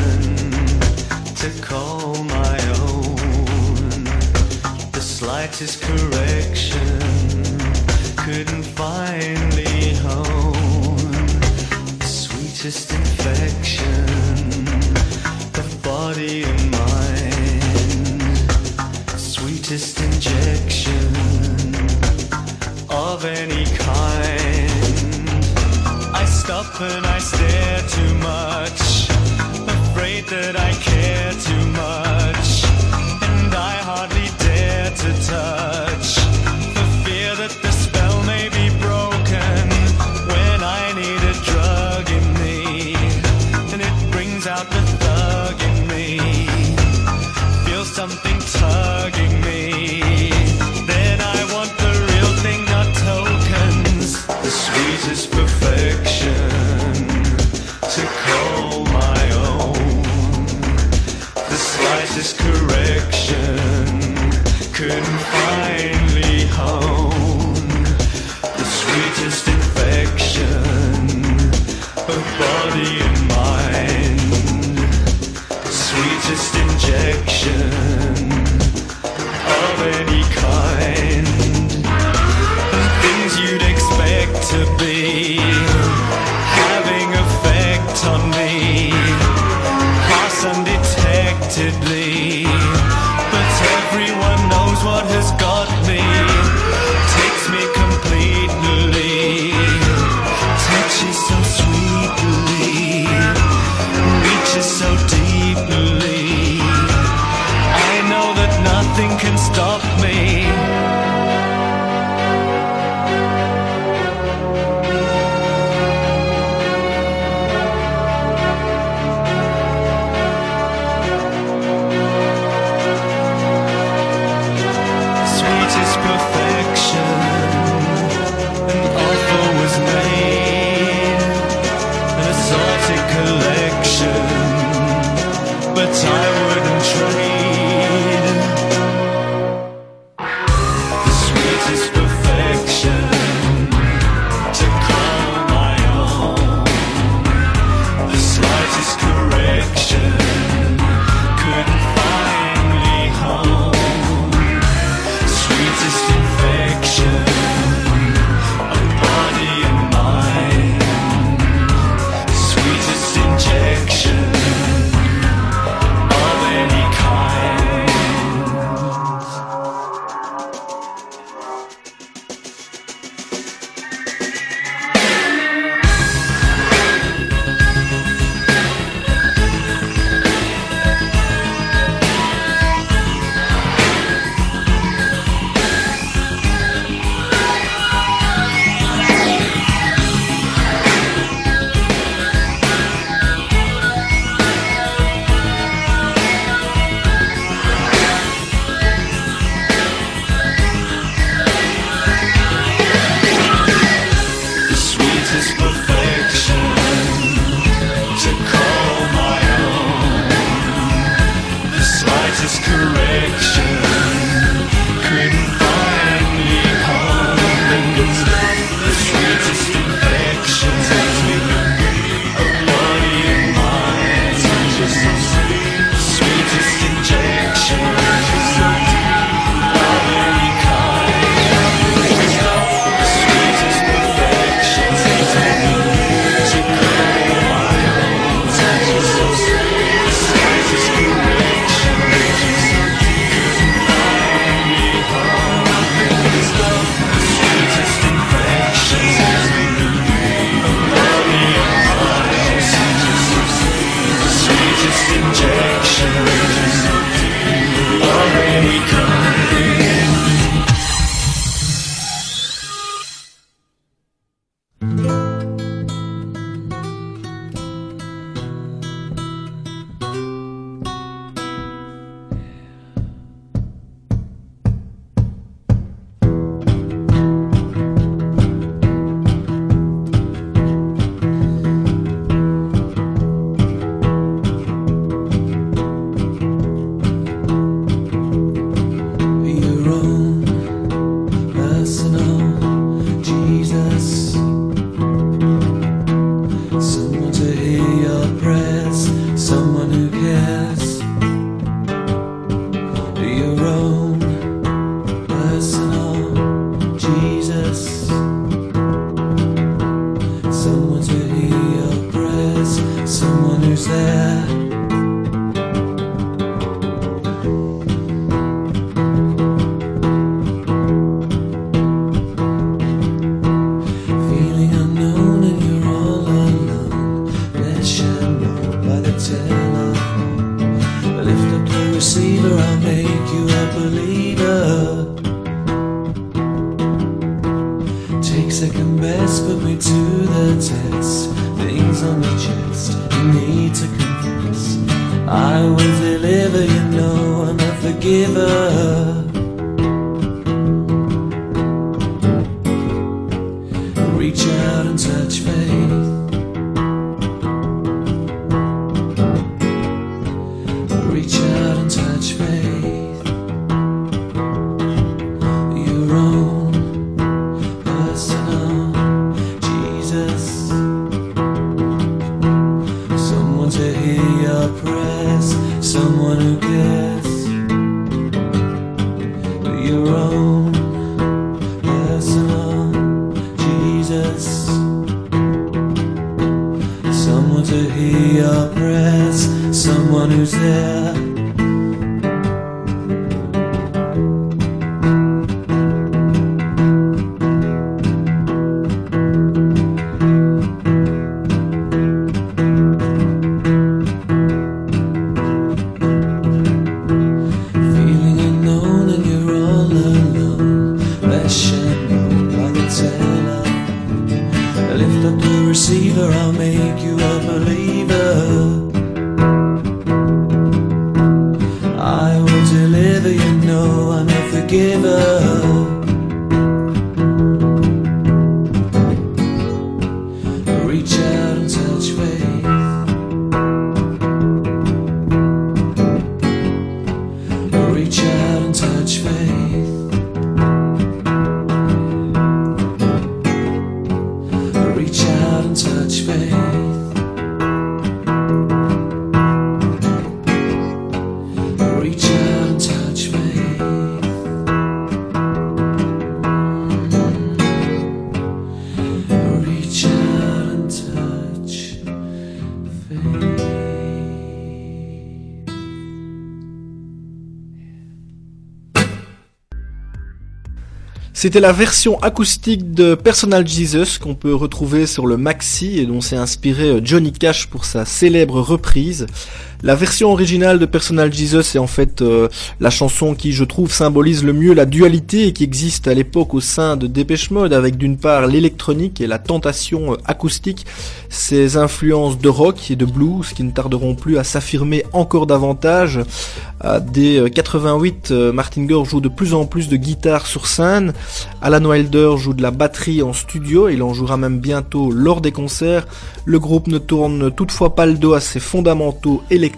hear your prayers, someone who's there. C'était la version acoustique de Personal Jesus qu'on peut retrouver sur le maxi et dont s'est inspiré Johnny Cash pour sa célèbre reprise. La version originale de Personal Jesus est en fait euh, la chanson qui, je trouve, symbolise le mieux la dualité qui existe à l'époque au sein de Dépêche Mode, avec d'une part l'électronique et la tentation euh, acoustique, ces influences de rock et de blues qui ne tarderont plus à s'affirmer encore davantage. dès 88, euh, Martin Gore joue de plus en plus de guitare sur scène. Alan Wilder joue de la batterie en studio, il en jouera même bientôt lors des concerts. Le groupe ne tourne toutefois pas le dos à ses fondamentaux électroniques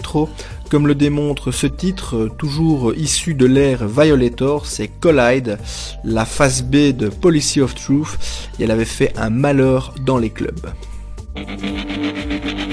comme le démontre ce titre, toujours issu de l'ère Violator, c'est Collide, la phase B de Policy of Truth, et elle avait fait un malheur dans les clubs. Thank you.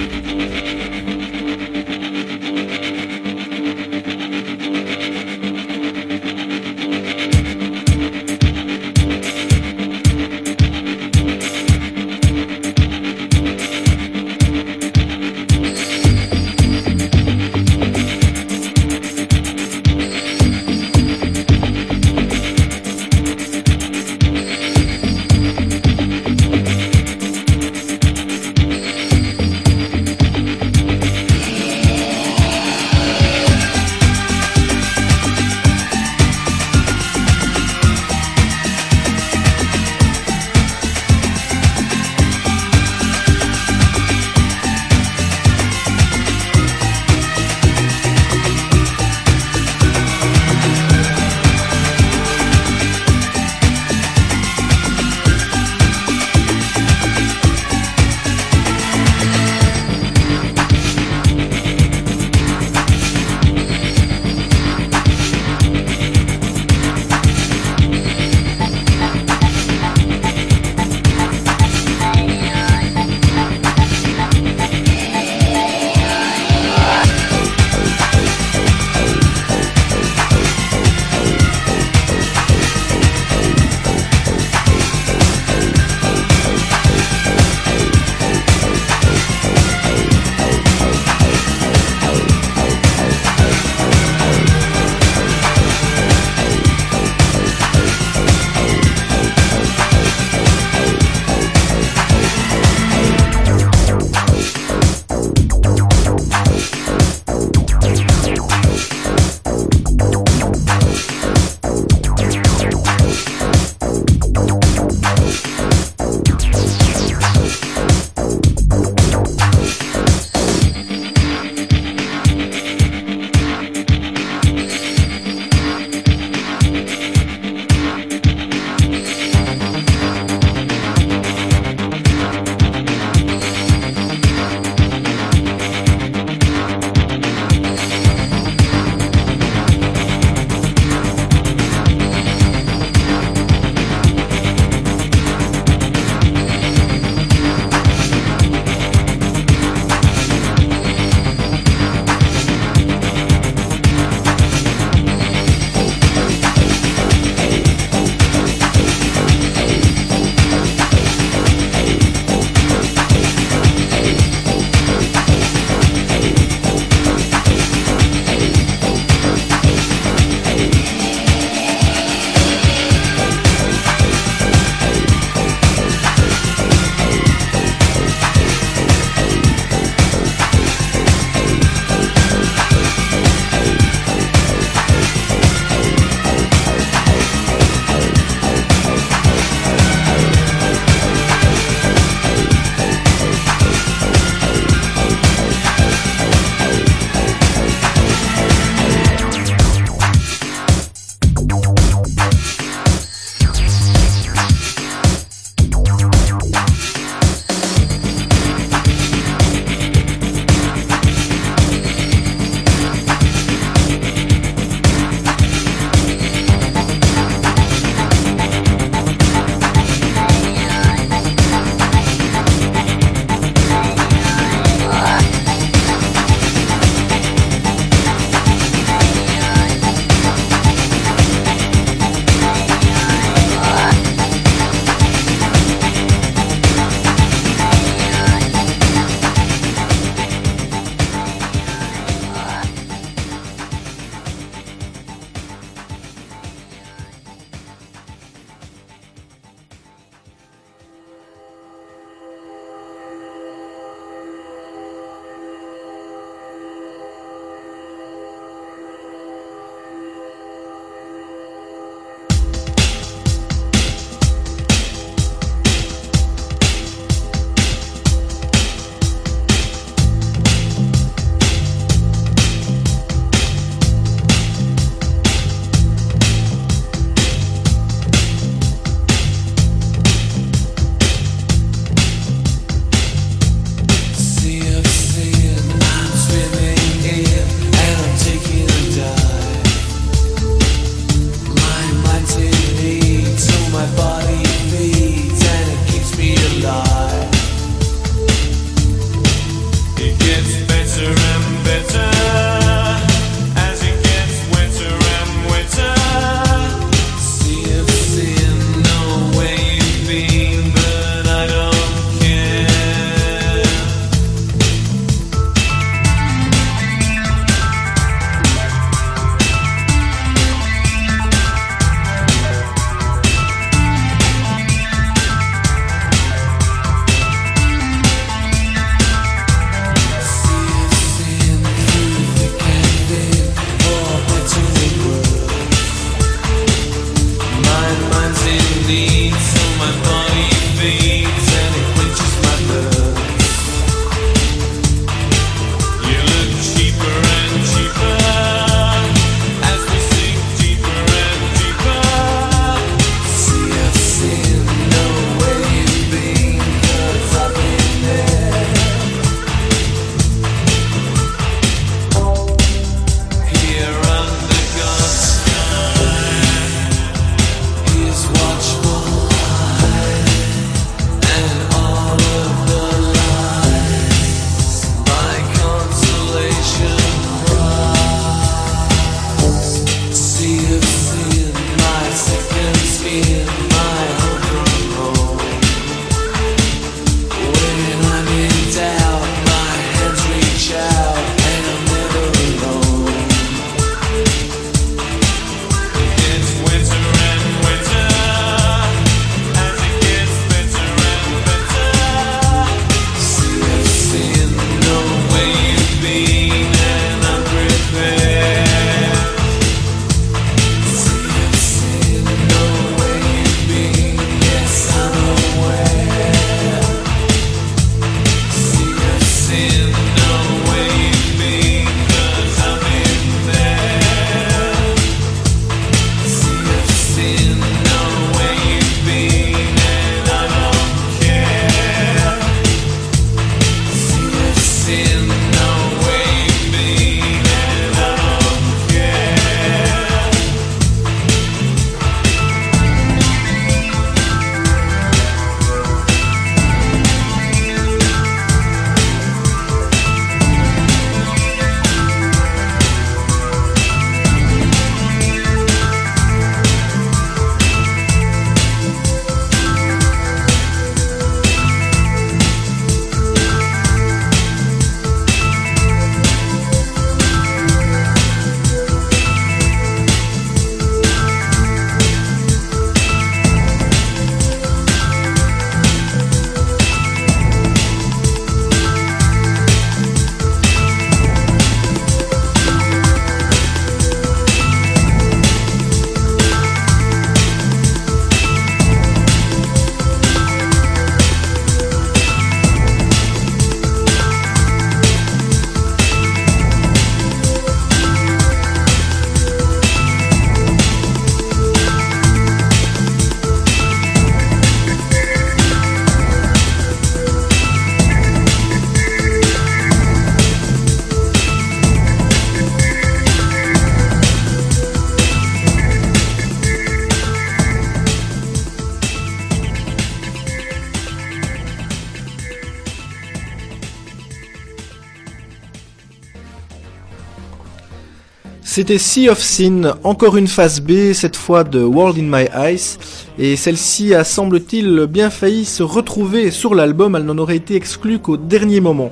C'était Sea of Sin, encore une phase B, cette fois de World in My Eyes, et celle-ci a semble-t-il bien failli se retrouver sur l'album, elle n'en aurait été exclue qu'au dernier moment.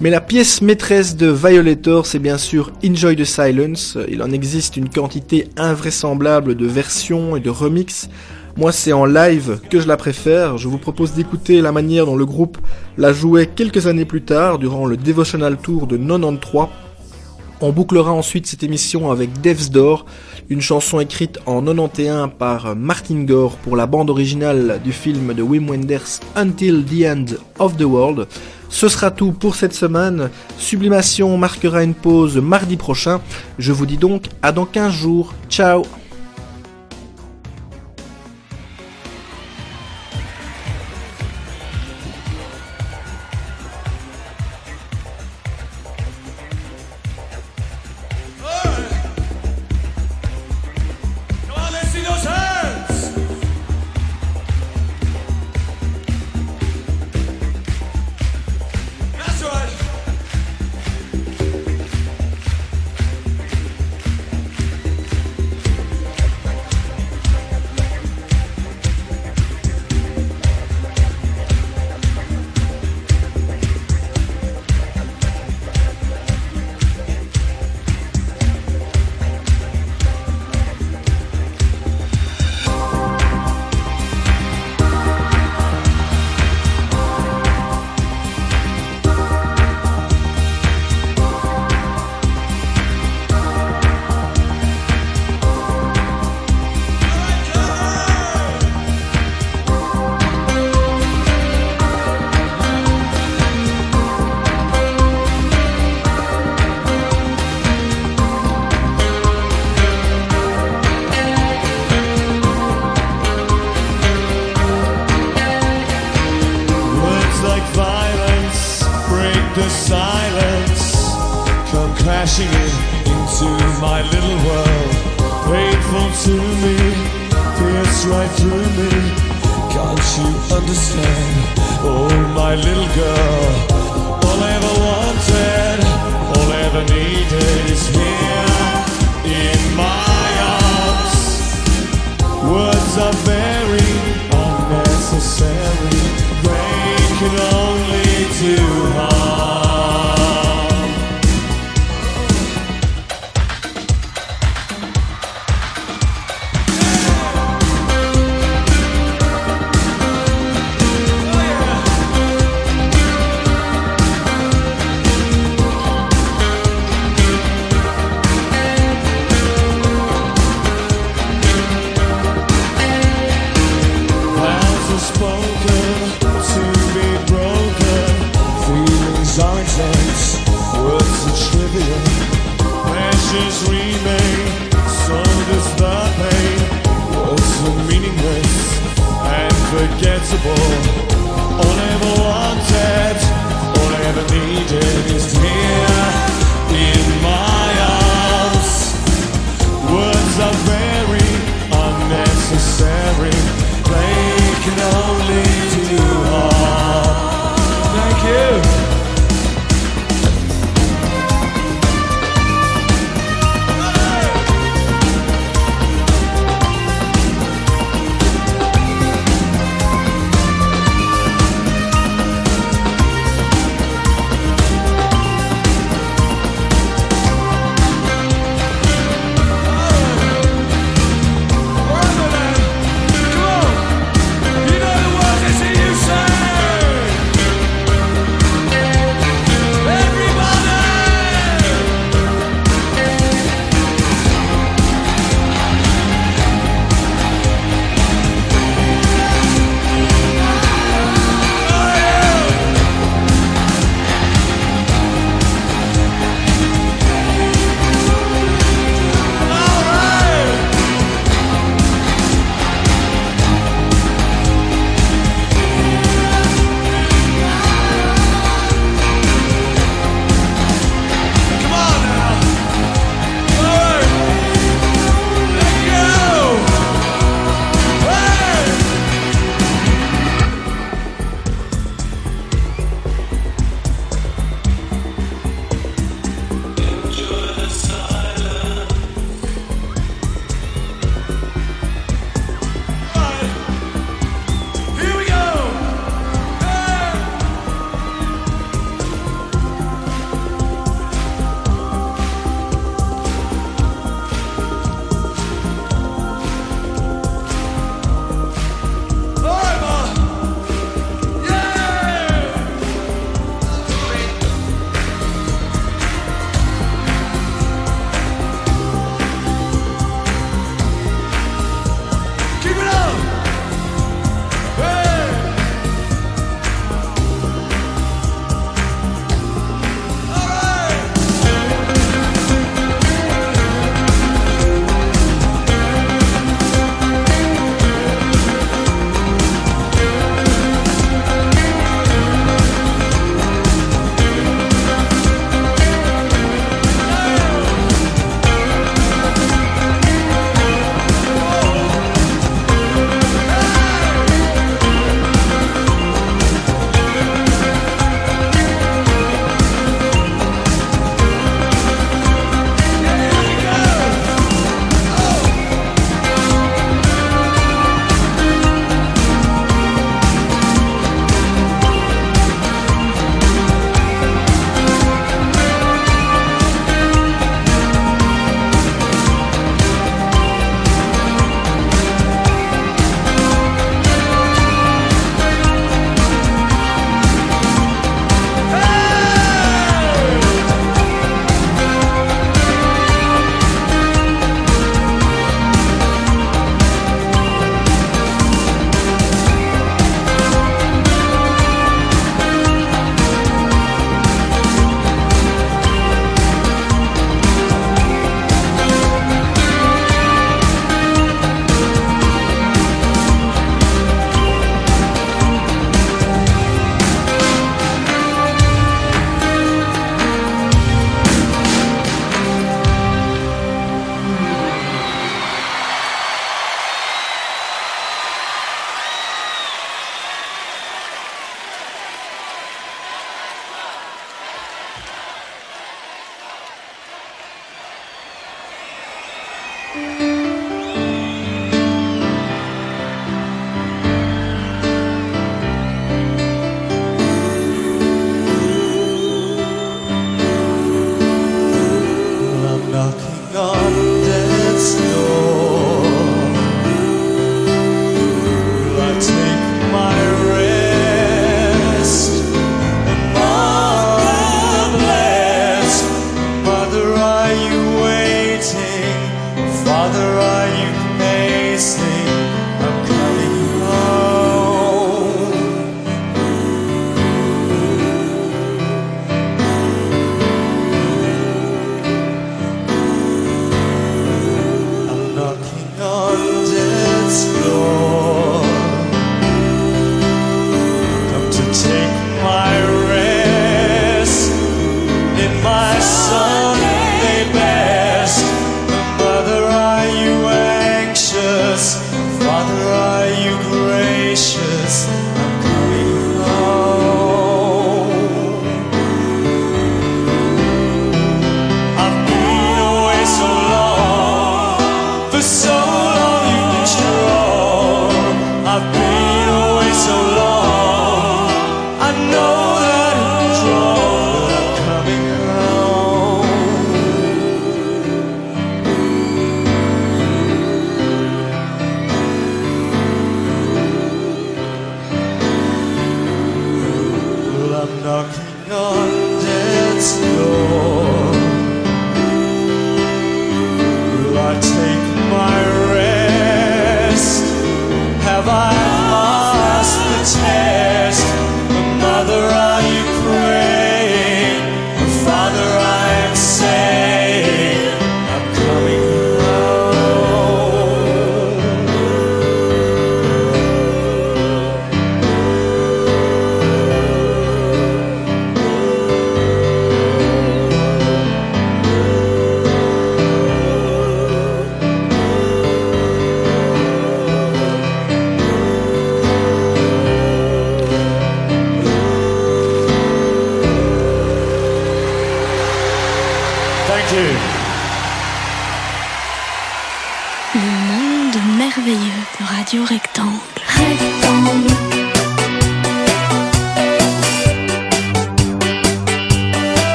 Mais la pièce maîtresse de Violator, c'est bien sûr Enjoy the Silence. Il en existe une quantité invraisemblable de versions et de remixes. Moi, c'est en live que je la préfère. Je vous propose d'écouter la manière dont le groupe la jouait quelques années plus tard, durant le Devotional Tour de 93. On bouclera ensuite cette émission avec Devs Door, une chanson écrite en 91 par Martin Gore pour la bande originale du film de Wim Wenders Until the End of the World. Ce sera tout pour cette semaine. Sublimation marquera une pause mardi prochain. Je vous dis donc à dans 15 jours. Ciao